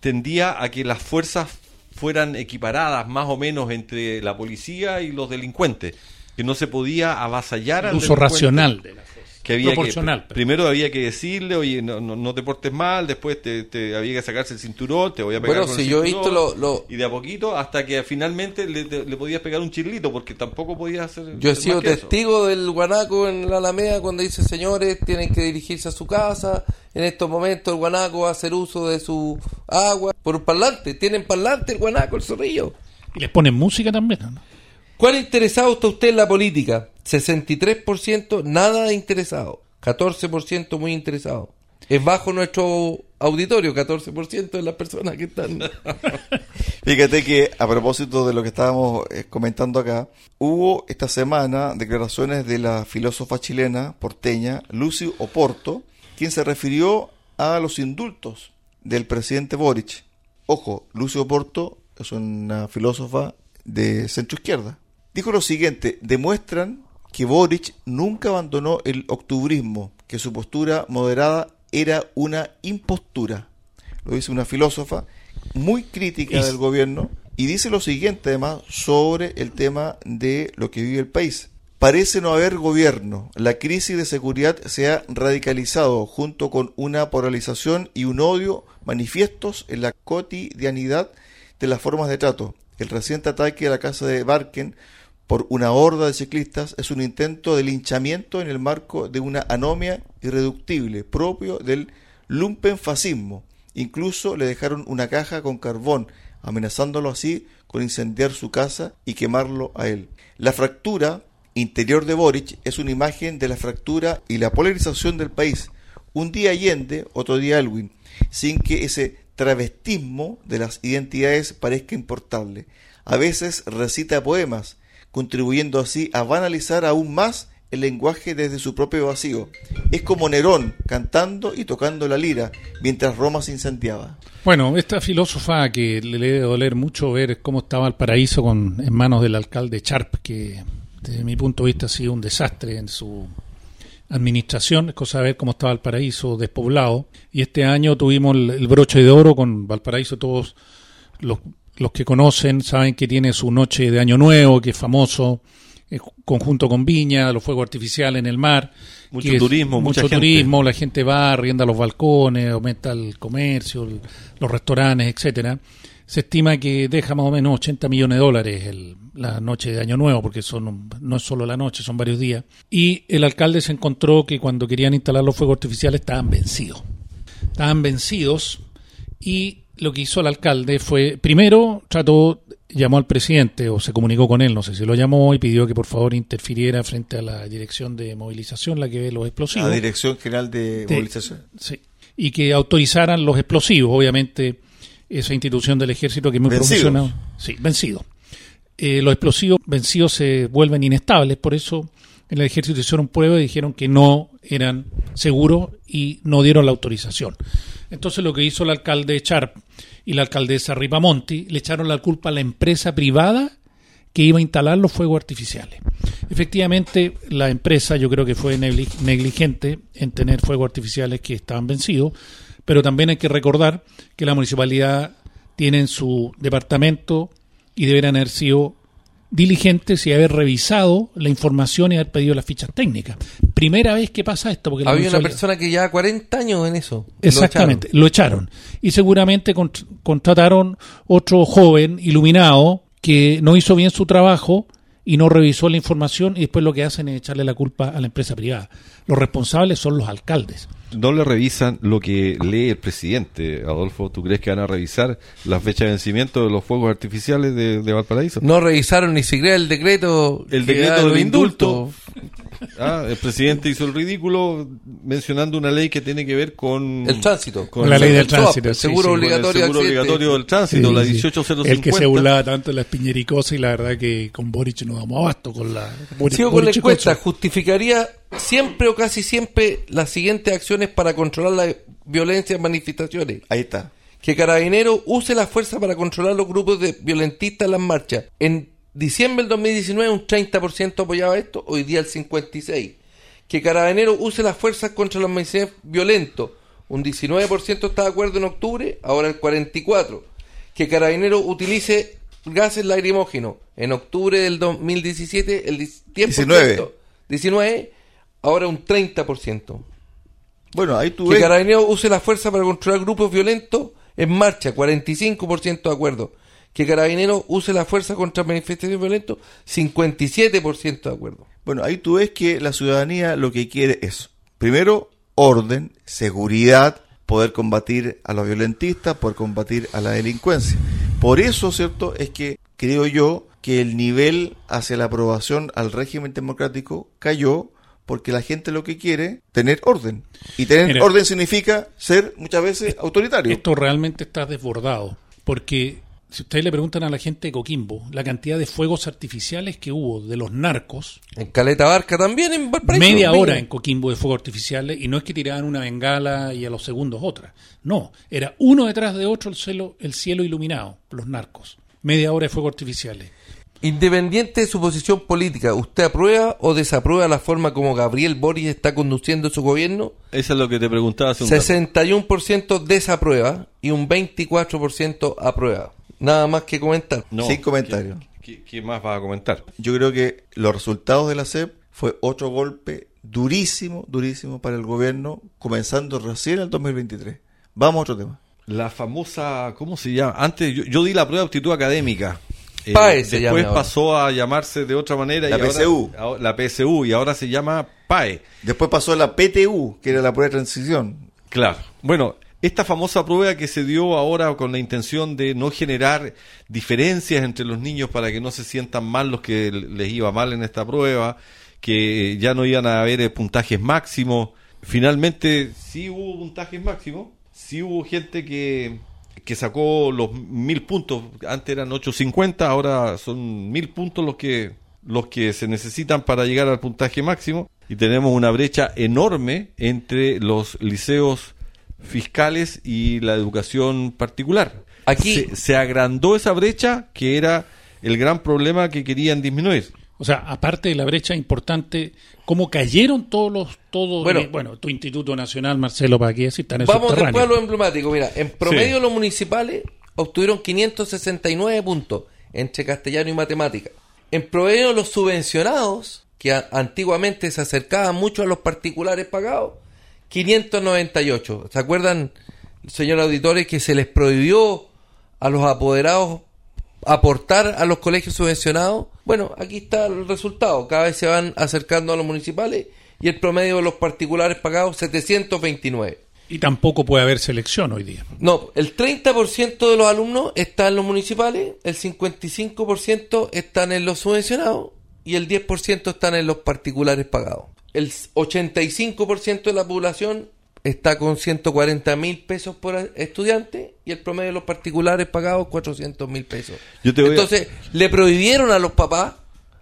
tendía a que las fuerzas fueran equiparadas más o menos entre la policía y los delincuentes, que no se podía avasallar al uso racional de la fuerza. Que había proporcional, que primero había que decirle oye no, no, no te portes mal después te, te había que sacarse el cinturón te voy a pegar Bueno, con si el yo he visto lo- lo- y de a poquito hasta que finalmente le, te- le podías pegar un chirlito porque tampoco podías hacer Yo he hacer sido eso. testigo del guanaco en la Alameda cuando dice, señores, tienen que dirigirse a su casa. En estos momentos el guanaco va a hacer uso de su agua por un parlante. Tienen parlante el guanaco, el zorrillo. Y les ponen música también, ¿no? ¿Cuán interesado está usted en la política? 63% nada interesado. 14% muy interesado. Es bajo nuestro auditorio, 14% de las personas que están... Fíjate que a propósito de lo que estábamos eh, comentando acá, hubo esta semana declaraciones de la filósofa chilena porteña Lucy Oporto, quien se refirió a los indultos del presidente Boric. Ojo, Lucy Oporto es una filósofa de centro izquierda. Dijo lo siguiente, demuestran que Boric nunca abandonó el octubrismo, que su postura moderada era una impostura. Lo dice una filósofa muy crítica Y- del gobierno y dice lo siguiente además sobre el tema de lo que vive el país. Parece no haber gobierno. La crisis de seguridad se ha radicalizado junto con una polarización y un odio manifiestos en la cotidianidad de las formas de trato. El reciente ataque a la casa de Barken por una horda de ciclistas es un intento de linchamiento en el marco de una anomia irreductible propio del lumpenfascismo. Incluso le dejaron una caja con carbón, amenazándolo así con incendiar su casa y quemarlo a él. La fractura interior de Boric es una imagen de la fractura y la polarización del país. Un día Allende, otro día Elwin, sin que ese travestismo de las identidades parezca importarle. A veces recita poemas, contribuyendo así a banalizar aún más el lenguaje desde su propio vacío. Es como Nerón cantando y tocando la lira mientras Roma se incendiaba. Bueno, esta filósofa que le debe doler mucho ver cómo estaba el paraíso con, en manos del alcalde Sharp, que desde mi punto de vista ha sido un desastre en su administración, es cosa de ver cómo estaba el paraíso despoblado. Y este año tuvimos el, el broche de oro con Valparaíso, todos los, los que conocen saben que tiene su noche de Año Nuevo, que es famoso, eh, conjunto con Viña, los fuegos artificiales en el mar. Mucho es- turismo, mucha mucho gente. turismo, la gente va, arrienda los balcones, aumenta el comercio, el- los restaurantes, etcétera. Se estima que deja más o menos 80 millones de dólares el- la noche de Año Nuevo, porque son no es solo la noche, son varios días. Y el alcalde se encontró que cuando querían instalar los fuegos artificiales estaban vencidos. Estaban vencidos y lo que hizo el alcalde fue, primero trató, llamó al presidente o se comunicó con él, no sé si lo llamó y pidió que por favor interfiriera frente a la dirección de movilización, la que ve los explosivos. La Dirección General de. Movilización. Sí. Y que autorizaran los explosivos, obviamente, esa institución del ejército que es muy profesional. Sí, vencidos. Eh, los explosivos vencidos se vuelven inestables, por eso el ejército hicieron pruebas y dijeron que no eran seguros y no dieron la autorización. Entonces lo que hizo el alcalde Sharp y la alcaldesa Ripamonti le echaron la culpa a la empresa privada que iba a instalar los fuegos artificiales. Efectivamente, la empresa yo creo que fue negli- negligente en tener fuegos artificiales que estaban vencidos, pero también hay que recordar que la municipalidad tiene en su departamento y deberán haber sido diligentes y haber revisado la información y haber pedido las fichas técnicas. Primera vez que pasa esto, porque Había una persona que lleva 40 años en eso. Lo Exactamente, echaron. lo echaron. Y seguramente cont- contrataron otro joven iluminado que no hizo bien su trabajo y no revisó la información y después lo que hacen es echarle la culpa a la empresa privada. Los responsables son los alcaldes. No le revisan lo que lee el presidente, Adolfo. ¿Tú crees que van a revisar las fechas de vencimiento de los fuegos artificiales de, de Valparaíso? No revisaron ni siquiera el decreto. El decreto del indulto. Ah, el presidente hizo el ridículo mencionando una ley que tiene que ver con El tránsito. Con la ley del tránsito, el sí, seguro sí, obligatorio. Con el seguro accidente. obligatorio del tránsito, Sí, la sí. 18050. El que se burlaba tanto de la espiñericosas y la verdad que con Boric no damos abasto con la... Boric- Sigo con la encuesta. Cocho. Justificaría siempre o casi siempre las siguientes acciones para controlar la violencia en manifestaciones. Ahí está. Que Carabineros use la fuerza para controlar los grupos de violentistas en las marchas. En diciembre del 2019 un 30% apoyaba esto, hoy día el 56%. Que Carabineros use las fuerzas contra los manifestantes violentos. Un 19% está de acuerdo en octubre, ahora el 44%. Que Carabineros utilice gases lacrimógenos. En octubre del 2017 el 10%. 19. 19, ahora un 30%. Bueno, ahí tú Que ves. Carabineros use la fuerza para controlar grupos violentos en marcha, 45% de acuerdo. Que Carabineros use la fuerza contra manifestaciones violentos, 57% de acuerdo. Bueno, ahí tú ves que la ciudadanía lo que quiere es, primero, orden, seguridad, poder combatir a los violentistas, poder combatir a la delincuencia. Por eso, ¿cierto? Es que creo yo que el nivel hacia la aprobación al régimen democrático cayó porque la gente lo que quiere tener orden. Y tener Mira. orden significa ser muchas veces autoritario. Esto realmente está desbordado, porque si ustedes le preguntan a la gente de Coquimbo la cantidad de fuegos artificiales que hubo de los narcos, En Caleta Barca también, en Valparaíso. media Mira. hora en Coquimbo de fuegos artificiales, y no es que tiraban una bengala y a los segundos otra, no, era uno detrás de otro el cielo, el cielo iluminado, los narcos, media hora de fuegos artificiales. Independiente de su posición política, ¿usted aprueba o desaprueba la forma como Gabriel Boris está conduciendo su gobierno? Eso es lo que te preguntaba hace un rato. 61% desaprueba y un 24% aprueba. Nada más que comentar. No, Sin comentario. ¿qué, qué- qué más vas a comentar? Yo creo que los resultados de la CEP fue otro golpe durísimo, durísimo para el gobierno, comenzando recién el 2023. Vamos a otro tema. La famosa, ¿cómo se llama? Antes yo, yo di la prueba de aptitud académica. Eh, PAE se llama después pasó a llamarse de otra manera. La y PSU. ahora- la PSU y ahora se llama PAE. Después pasó a la PTU, que era la prueba de transición. Claro. Bueno, esta famosa prueba que se dio ahora con la intención de no generar diferencias entre los niños para que no se sientan mal los que les iba mal en esta prueba, que ya no iban a haber eh, puntajes máximos. Finalmente sí hubo puntajes máximos, sí hubo gente que, que sacó los mil puntos, antes eran 850, ahora son mil puntos los que, los que se necesitan para llegar al puntaje máximo y tenemos una brecha enorme entre los liceos fiscales y la educación particular. Aquí- se, se agrandó esa brecha que era el gran problema que querían disminuir. O sea, aparte de la brecha importante, cómo cayeron todos los, todos, Bueno. eh, bueno, tu Instituto Nacional, Marcelo, para aquí están en Vamos después a lo emblemático. Mira, en promedio Sí. los municipales obtuvieron 569 puntos entre castellano y matemática. En promedio los subvencionados, que antiguamente se acercaban mucho a los particulares pagados, 598. ¿Se acuerdan, señor auditores, que se les prohibió a los apoderados aportar a los colegios subvencionados? Bueno, aquí está el resultado. Cada vez se van acercando a los municipales y el promedio de los particulares pagados 729. Y tampoco puede haber selección hoy día. No, el 30% de los alumnos está en los municipales, el 55% están en los subvencionados y el 10% están en los particulares pagados. El 85% de la población está con 140 mil pesos por estudiante y el promedio de los particulares pagados 400 mil pesos. Yo te voy a- Entonces, le prohibieron a los papás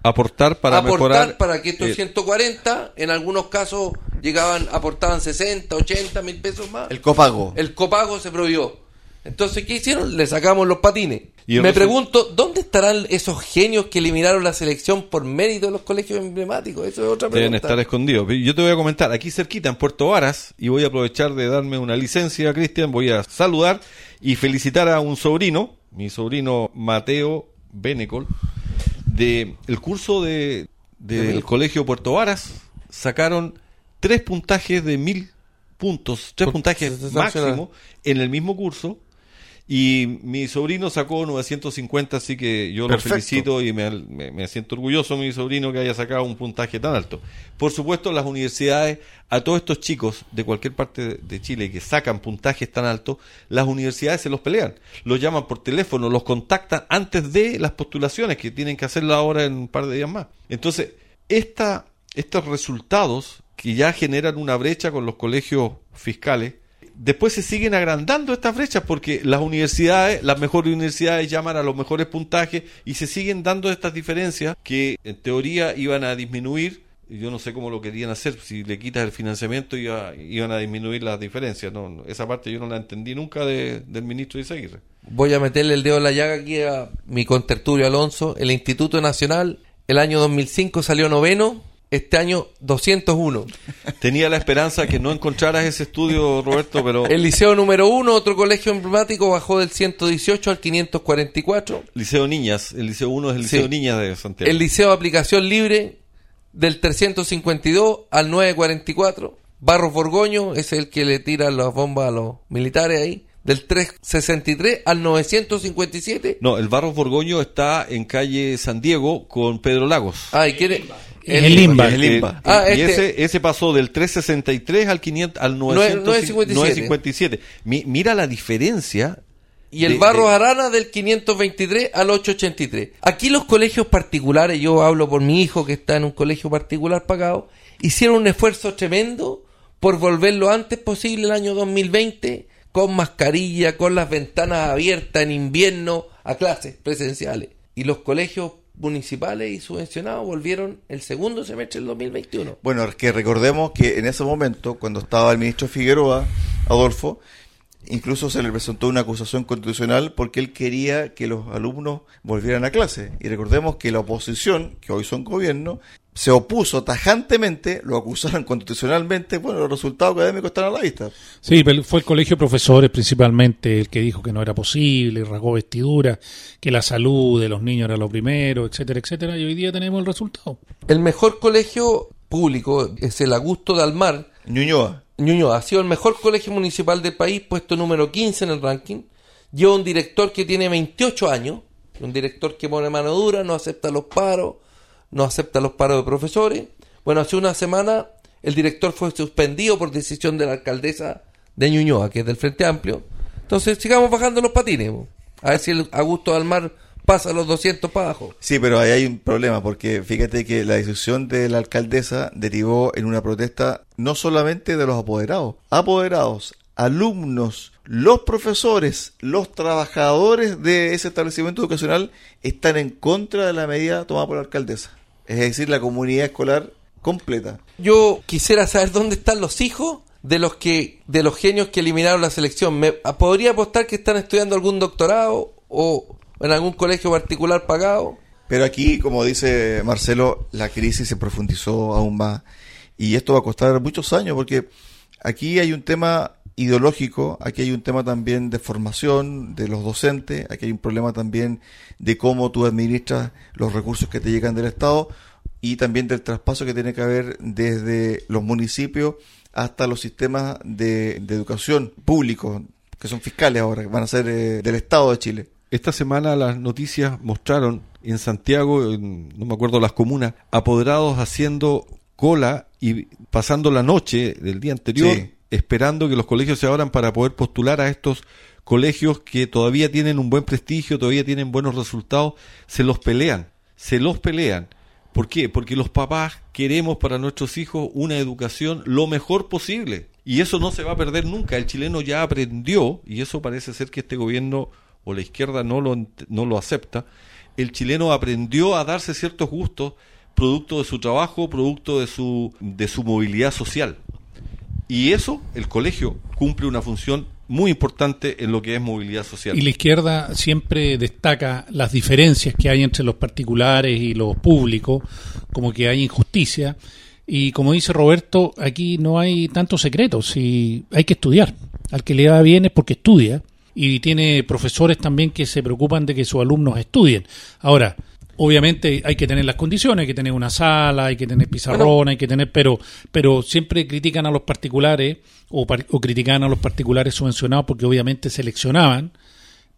Aportar para aportar mejorar. para que estos eh, 140, en algunos casos llegaban, aportaban 60, 80 mil pesos más. El copago. El copago se prohibió. Entonces, ¿qué hicieron? Le sacamos los patines. Y Me pregunto, ¿dónde estarán esos genios que eliminaron la selección por mérito de los colegios emblemáticos? Eso es otra Deben pregunta. estar escondidos. Yo te voy a comentar, aquí cerquita, en Puerto Varas, y voy a aprovechar de darme una licencia, Cristian, voy a saludar y felicitar a un sobrino, mi sobrino Mateo Benecol, de el curso de del colegio Puerto Varas, sacaron tres puntajes de mil puntos, tres puntajes máximo en el mismo curso. Y mi sobrino sacó 950, así que yo Perfecto. lo felicito y me, me- me siento orgulloso mi sobrino que haya sacado un puntaje tan alto. Por supuesto, las universidades, a todos estos chicos de cualquier parte de- de Chile que sacan puntajes tan altos, las universidades se los pelean, los llaman por teléfono, los contactan antes de las postulaciones que tienen que hacerlo ahora en un par de días más. Entonces, esta, estos resultados que ya generan una brecha con los colegios fiscales, después se siguen agrandando estas brechas porque las universidades, las mejores universidades llaman a los mejores puntajes y se siguen dando estas diferencias que en teoría iban a disminuir. Yo no sé cómo lo querían hacer, si le quitas el financiamiento iba- iban a disminuir las diferencias. No, esa parte yo no la entendí nunca de- del ministro Izaguirre. Voy a meterle el dedo en la llaga aquí a mi contertulio Alonso. El Instituto Nacional, el año 2005 salió noveno, este año 201. Tenía la esperanza que no encontraras ese estudio, Roberto, pero El Liceo número uno, otro colegio emblemático, bajó del 118 al 544. Liceo Niñas, el Liceo 1 es el Sí. Liceo Niñas de Santiago. El Liceo de Aplicación Libre del 352 al 944. Barros Borgoño es el que le tira las bombas a los militares ahí. Del 363 al 957. No, el Barros Borgoño está en calle San Diego con Pedro Lagos. Ah, y quiere... El Limba. El Limba. Eh, Ah, y este- ese, ese pasó del 363 al 500 al 900 957. 957. Mi- mira la diferencia. Y el de- Barros de- Arana del 523 al 883. Aquí los colegios particulares, yo hablo por mi hijo que está en un colegio particular pagado, hicieron un esfuerzo tremendo por volver lo antes posible el año 2020 con mascarilla, con las ventanas abiertas en invierno a clases presenciales. Y los colegios municipales y subvencionados volvieron el segundo semestre del 2021. Bueno, que recordemos que en ese momento, cuando estaba el ministro Figueroa, Adolfo, incluso se le presentó una acusación constitucional porque él quería que los alumnos volvieran a clase. Y recordemos que la oposición, que hoy son gobierno, se opuso tajantemente, lo acusaron constitucionalmente, bueno, los resultados académicos están a la vista. Sí, pero fue el colegio de profesores principalmente el que dijo que no era posible, rasgó vestidura, que la salud de los niños era lo primero, etcétera, etcétera, y hoy día tenemos el resultado. El mejor colegio público es el Augusto de Almar, Ñuñoa. Ñuñoa ha sido el mejor colegio municipal del país, puesto número 15 en el ranking. Lleva un director que tiene 28 años, un director que pone mano dura, no acepta los paros, no acepta los paros de profesores. Bueno, hace una semana el director fue suspendido por decisión de la alcaldesa de Ñuñoa, que es del Frente Amplio. Entonces, sigamos bajando los patines. A ver si el Augusto Almar pasa los 200 para abajo. Sí, pero ahí hay un problema, porque fíjate que la decisión de la alcaldesa derivó en una protesta no solamente de los apoderados, apoderados, alumnos, los profesores, los trabajadores de ese establecimiento educacional están en contra de la medida tomada por la alcaldesa. Es decir, la comunidad escolar completa. Yo quisiera saber dónde están los hijos de los que de los genios que eliminaron la selección. Me podría apostar que están estudiando algún doctorado o en algún colegio particular pagado. Pero aquí, como dice Marcelo, la crisis se profundizó aún más y esto va a costar muchos años porque aquí hay un tema ideológico, aquí hay un tema también de formación de los docentes, aquí hay un problema también de cómo tú administras los recursos que te llegan del Estado y también del traspaso que tiene que haber desde los municipios hasta los sistemas de, educación públicos, que son fiscales ahora, que van a ser eh, del Estado de Chile. Esta semana las noticias mostraron en Santiago, no me acuerdo las comunas, apoderados haciendo cola y pasando la noche del día anterior esperando que los colegios se abran para poder postular a estos colegios que todavía tienen un buen prestigio, todavía tienen buenos resultados, se los pelean, se los pelean. ¿Por qué? Porque los papás queremos para nuestros hijos una educación lo mejor posible. Y eso no se va a perder nunca. El chileno ya aprendió, y eso parece ser que este gobierno o la izquierda no lo, no lo acepta, el chileno aprendió a darse ciertos gustos producto de su trabajo, producto de su, de su movilidad social. Y eso, el colegio cumple una función muy importante en lo que es movilidad social. Y la izquierda siempre destaca las diferencias que hay entre los particulares y los públicos, como que hay injusticia. Y como dice Roberto, aquí no hay tantos secretos, y hay que estudiar. Al que le va bien es porque estudia y tiene profesores también que se preocupan de que sus alumnos estudien. Ahora, obviamente hay que tener las condiciones, hay que tener una sala, hay que tener pizarrón, hay que tener, pero, pero siempre critican a los particulares o, o critican a los particulares subvencionados porque obviamente seleccionaban,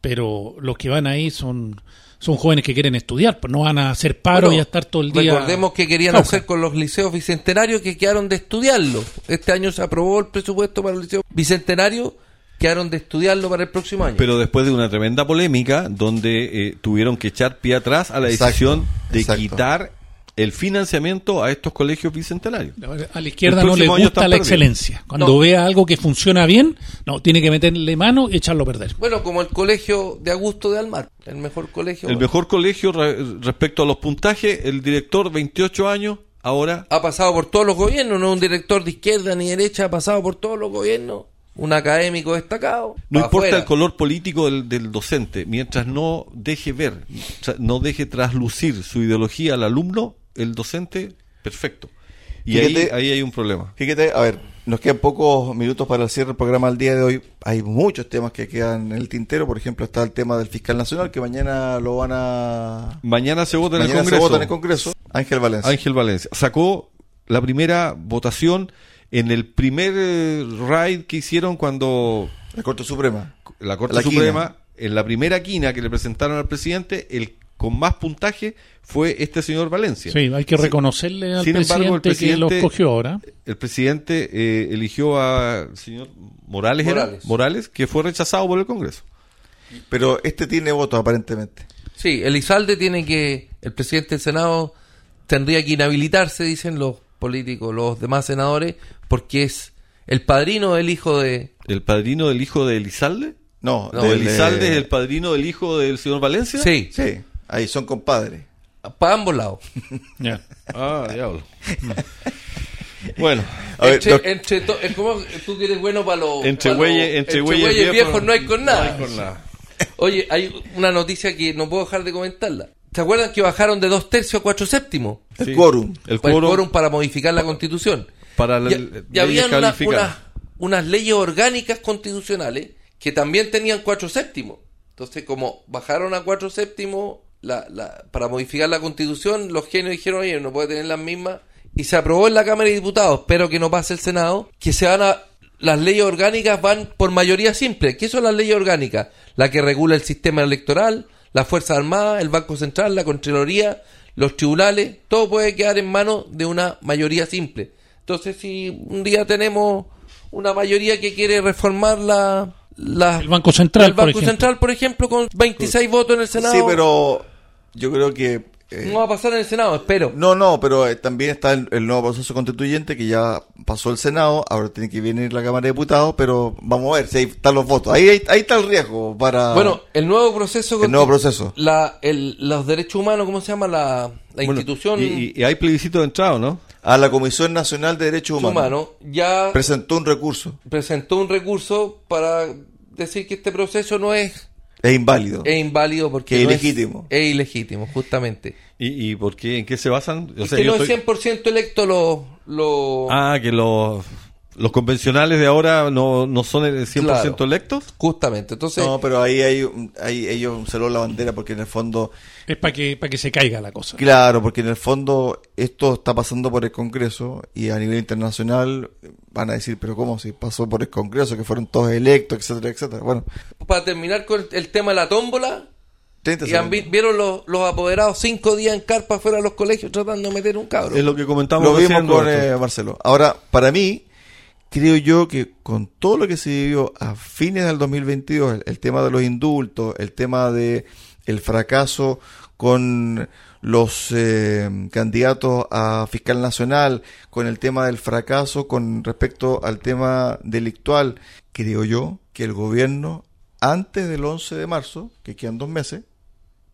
pero los que van ahí son son jóvenes que quieren estudiar, pues no van a hacer paro y a estar todo el día. Recordemos que querían hacer con los liceos bicentenarios que quedaron de estudiarlo. Este año se aprobó el presupuesto para el liceo bicentenario quedaron de estudiarlo para el próximo año. Pero después de una tremenda polémica donde eh, tuvieron que echar pie atrás a la decisión de quitar el financiamiento a estos colegios bicentenarios. A la izquierda no le gusta la excelencia. Cuando vea algo que funciona bien, no, tiene que meterle mano y echarlo a perder. Bueno, como el colegio de Augusto de Almar, el mejor colegio. El mejor colegio respecto a los puntajes, el director 28 años, ahora... Ha pasado por todos los gobiernos, no es un director de izquierda ni derecha, ha pasado por todos los gobiernos un académico destacado. No importa el color político del, docente, mientras no deje ver, no deje traslucir su ideología al alumno, el docente, perfecto. Y ahí, ahí, hay un problema. Fíjate, a ver, nos quedan pocos minutos para el cierre del programa al día de hoy. Hay muchos temas que quedan en el tintero. Por ejemplo, está el tema del fiscal nacional, que mañana lo van a. Mañana se vota en el Congreso. Se vota en el Congreso. Ángel Valencia. Ángel Valencia. Sacó la primera votación en el primer eh, raid que hicieron cuando... La Corte Suprema. La Corte Suprema, en la primera quina que le presentaron al presidente, el con más puntaje fue este señor Valencia. Sí, hay que reconocerle al presidente, que lo escogió ahora. El presidente eh, eligió al señor Morales, Morales. Morales, que fue rechazado por el Congreso. Pero este tiene votos aparentemente. Sí, Elizalde tiene que, el presidente del Senado tendría que inhabilitarse, dicen los políticos, los demás senadores, porque es el padrino del hijo de... ¿El padrino del hijo de Elizalde? No, no ¿Elizalde es el padrino del hijo del señor Valencia? Sí. Sí, ahí son compadres. Para ambos lados. Ah, diablo. bueno, entre, entre es como tú tienes bueno para los entre güeyes entre güeyes viejos, no hay con nada. Oye, hay una noticia que no puedo dejar de comentarla. ¿Se acuerdan que bajaron de dos tercios a cuatro séptimos? El quórum. El quórum para modificar la constitución. Para la, y, había unas leyes orgánicas constitucionales que también tenían cuatro séptimos. Entonces, como bajaron a cuatro séptimos la, para modificar la constitución, los genios dijeron, oye, no puede tener las mismas. Y se aprobó en la Cámara de Diputados, espero que no pase el Senado, que se van a... Las leyes orgánicas van por mayoría simple. ¿Qué son las leyes orgánicas? La que regula el sistema electoral, las Fuerzas Armadas, el Banco Central, la Contraloría, los tribunales, todo puede quedar en manos de una mayoría simple. Entonces, si un día tenemos una mayoría que quiere reformar la, el Banco Central, el Banco Central, por ejemplo, con 26 votos en el Senado. Sí, pero yo creo que eh, No va a pasar en el Senado, espero. No, no, pero eh, también está el, el nuevo proceso constituyente que ya pasó el Senado, ahora tiene que venir la Cámara de Diputados, pero vamos a ver si ahí están los votos. Ahí, ahí, ahí está el riesgo para Bueno, el nuevo proceso... el nuevo proceso. La, el, los derechos humanos, ¿cómo se llama? La, la Bueno, institución Y, y hay plebiscito de entrada, ¿no? A la Comisión Nacional de Derechos Humanos. humano ya Presentó un recurso. presentó un recurso para decir que este proceso no es, Es inválido. es inválido porque Que no ilegítimo. Es, es ilegítimo, justamente. ¿Y, y por qué? ¿En qué se basan? O Y sea, que yo no estoy- es 100% electo los... los Ah, que los, los convencionales de ahora no, no son el 100% Claro. electos. Justamente, entonces... No, pero ahí, hay, un- ahí ellos se lo la bandera porque en el fondo, Es para que, para que se caiga la cosa. claro, porque en el fondo esto está pasando por el Congreso y a nivel internacional van a decir, pero ¿cómo si pasó por el Congreso, que fueron todos electos, etcétera, etcétera? Bueno, Para terminar con el tema de la tómbola, 30 y han vi- vieron los, los apoderados cinco días en carpa fuera de los colegios tratando de meter un cabro. Es lo que comentamos Lo vimos con eh, Marcelo. Ahora, para mí, creo yo que con todo lo que se vivió a fines del 2022, el, el tema de los indultos, el tema de el fracaso con los eh, candidatos a fiscal nacional, con el tema del fracaso con respecto al tema delictual, creo yo que el gobierno, antes del 11 de marzo, que quedan dos meses,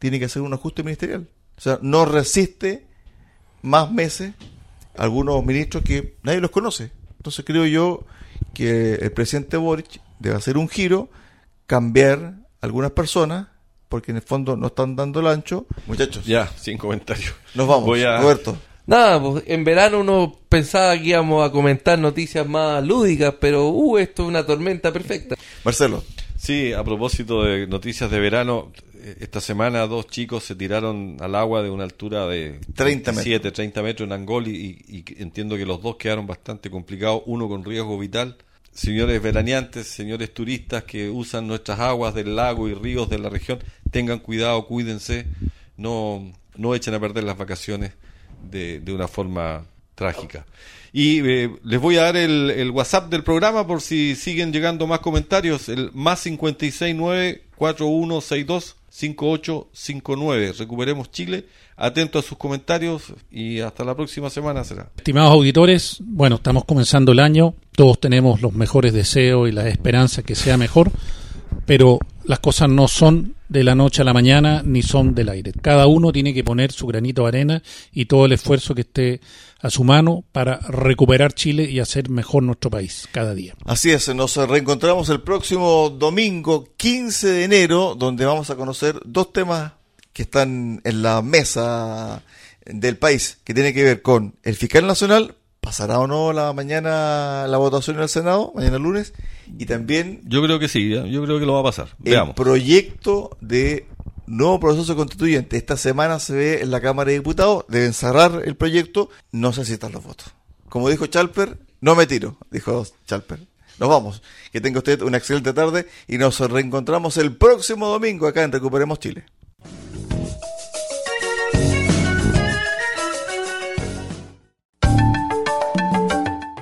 tiene que hacer un ajuste ministerial. O sea, no resiste más meses algunos ministros que nadie los conoce. Entonces creo yo que el presidente Boric debe hacer un giro, cambiar algunas personas, porque en el fondo no están dando el ancho. Muchachos, Ya, sin comentarios. nos vamos. Voy a- Roberto. Nada, pues, en verano uno pensaba que íbamos a comentar noticias más lúdicas, pero uh, esto es una tormenta perfecta. Marcelo. Sí, a propósito de noticias de verano, esta semana dos chicos se tiraron al agua de una altura de 30 27, 30 metros en Angol y, entiendo que los dos quedaron bastante complicados, uno con riesgo vital. Señores veraneantes, señores turistas que usan nuestras aguas del lago y ríos de la región, tengan cuidado, cuídense, no, no echen a perder las vacaciones de, de una forma trágica. Y eh, les voy a dar el, el WhatsApp del programa por si siguen llegando más comentarios, el más 569-4162-5859. Recuperemos Chile, atento a sus comentarios y hasta la próxima semana será. Estimados auditores, bueno, estamos comenzando el año, todos tenemos los mejores deseos y la esperanza que sea mejor, pero las cosas no son de la noche a la mañana ni son del aire. Cada uno tiene que poner su granito de arena y todo el esfuerzo que esté a su mano para recuperar Chile y hacer mejor nuestro país cada día. Así es, nos reencontramos el próximo domingo 15 de enero, donde vamos a conocer dos temas que están en la mesa del país, que tiene que ver con el fiscal nacional, pasará o no la mañana la votación en el Senado, mañana lunes, y también Yo creo que sí, ¿eh? yo creo que lo va a pasar. el Veamos. proyecto de nuevo proceso constituyente. Esta semana se ve en la Cámara de Diputados, deben cerrar el proyecto, no sé si están los votos. Como dijo Chalper, no me tiro, dijo Chalper. Nos vamos. Que tenga usted una excelente tarde y nos reencontramos el próximo domingo acá en Recuperemos Chile.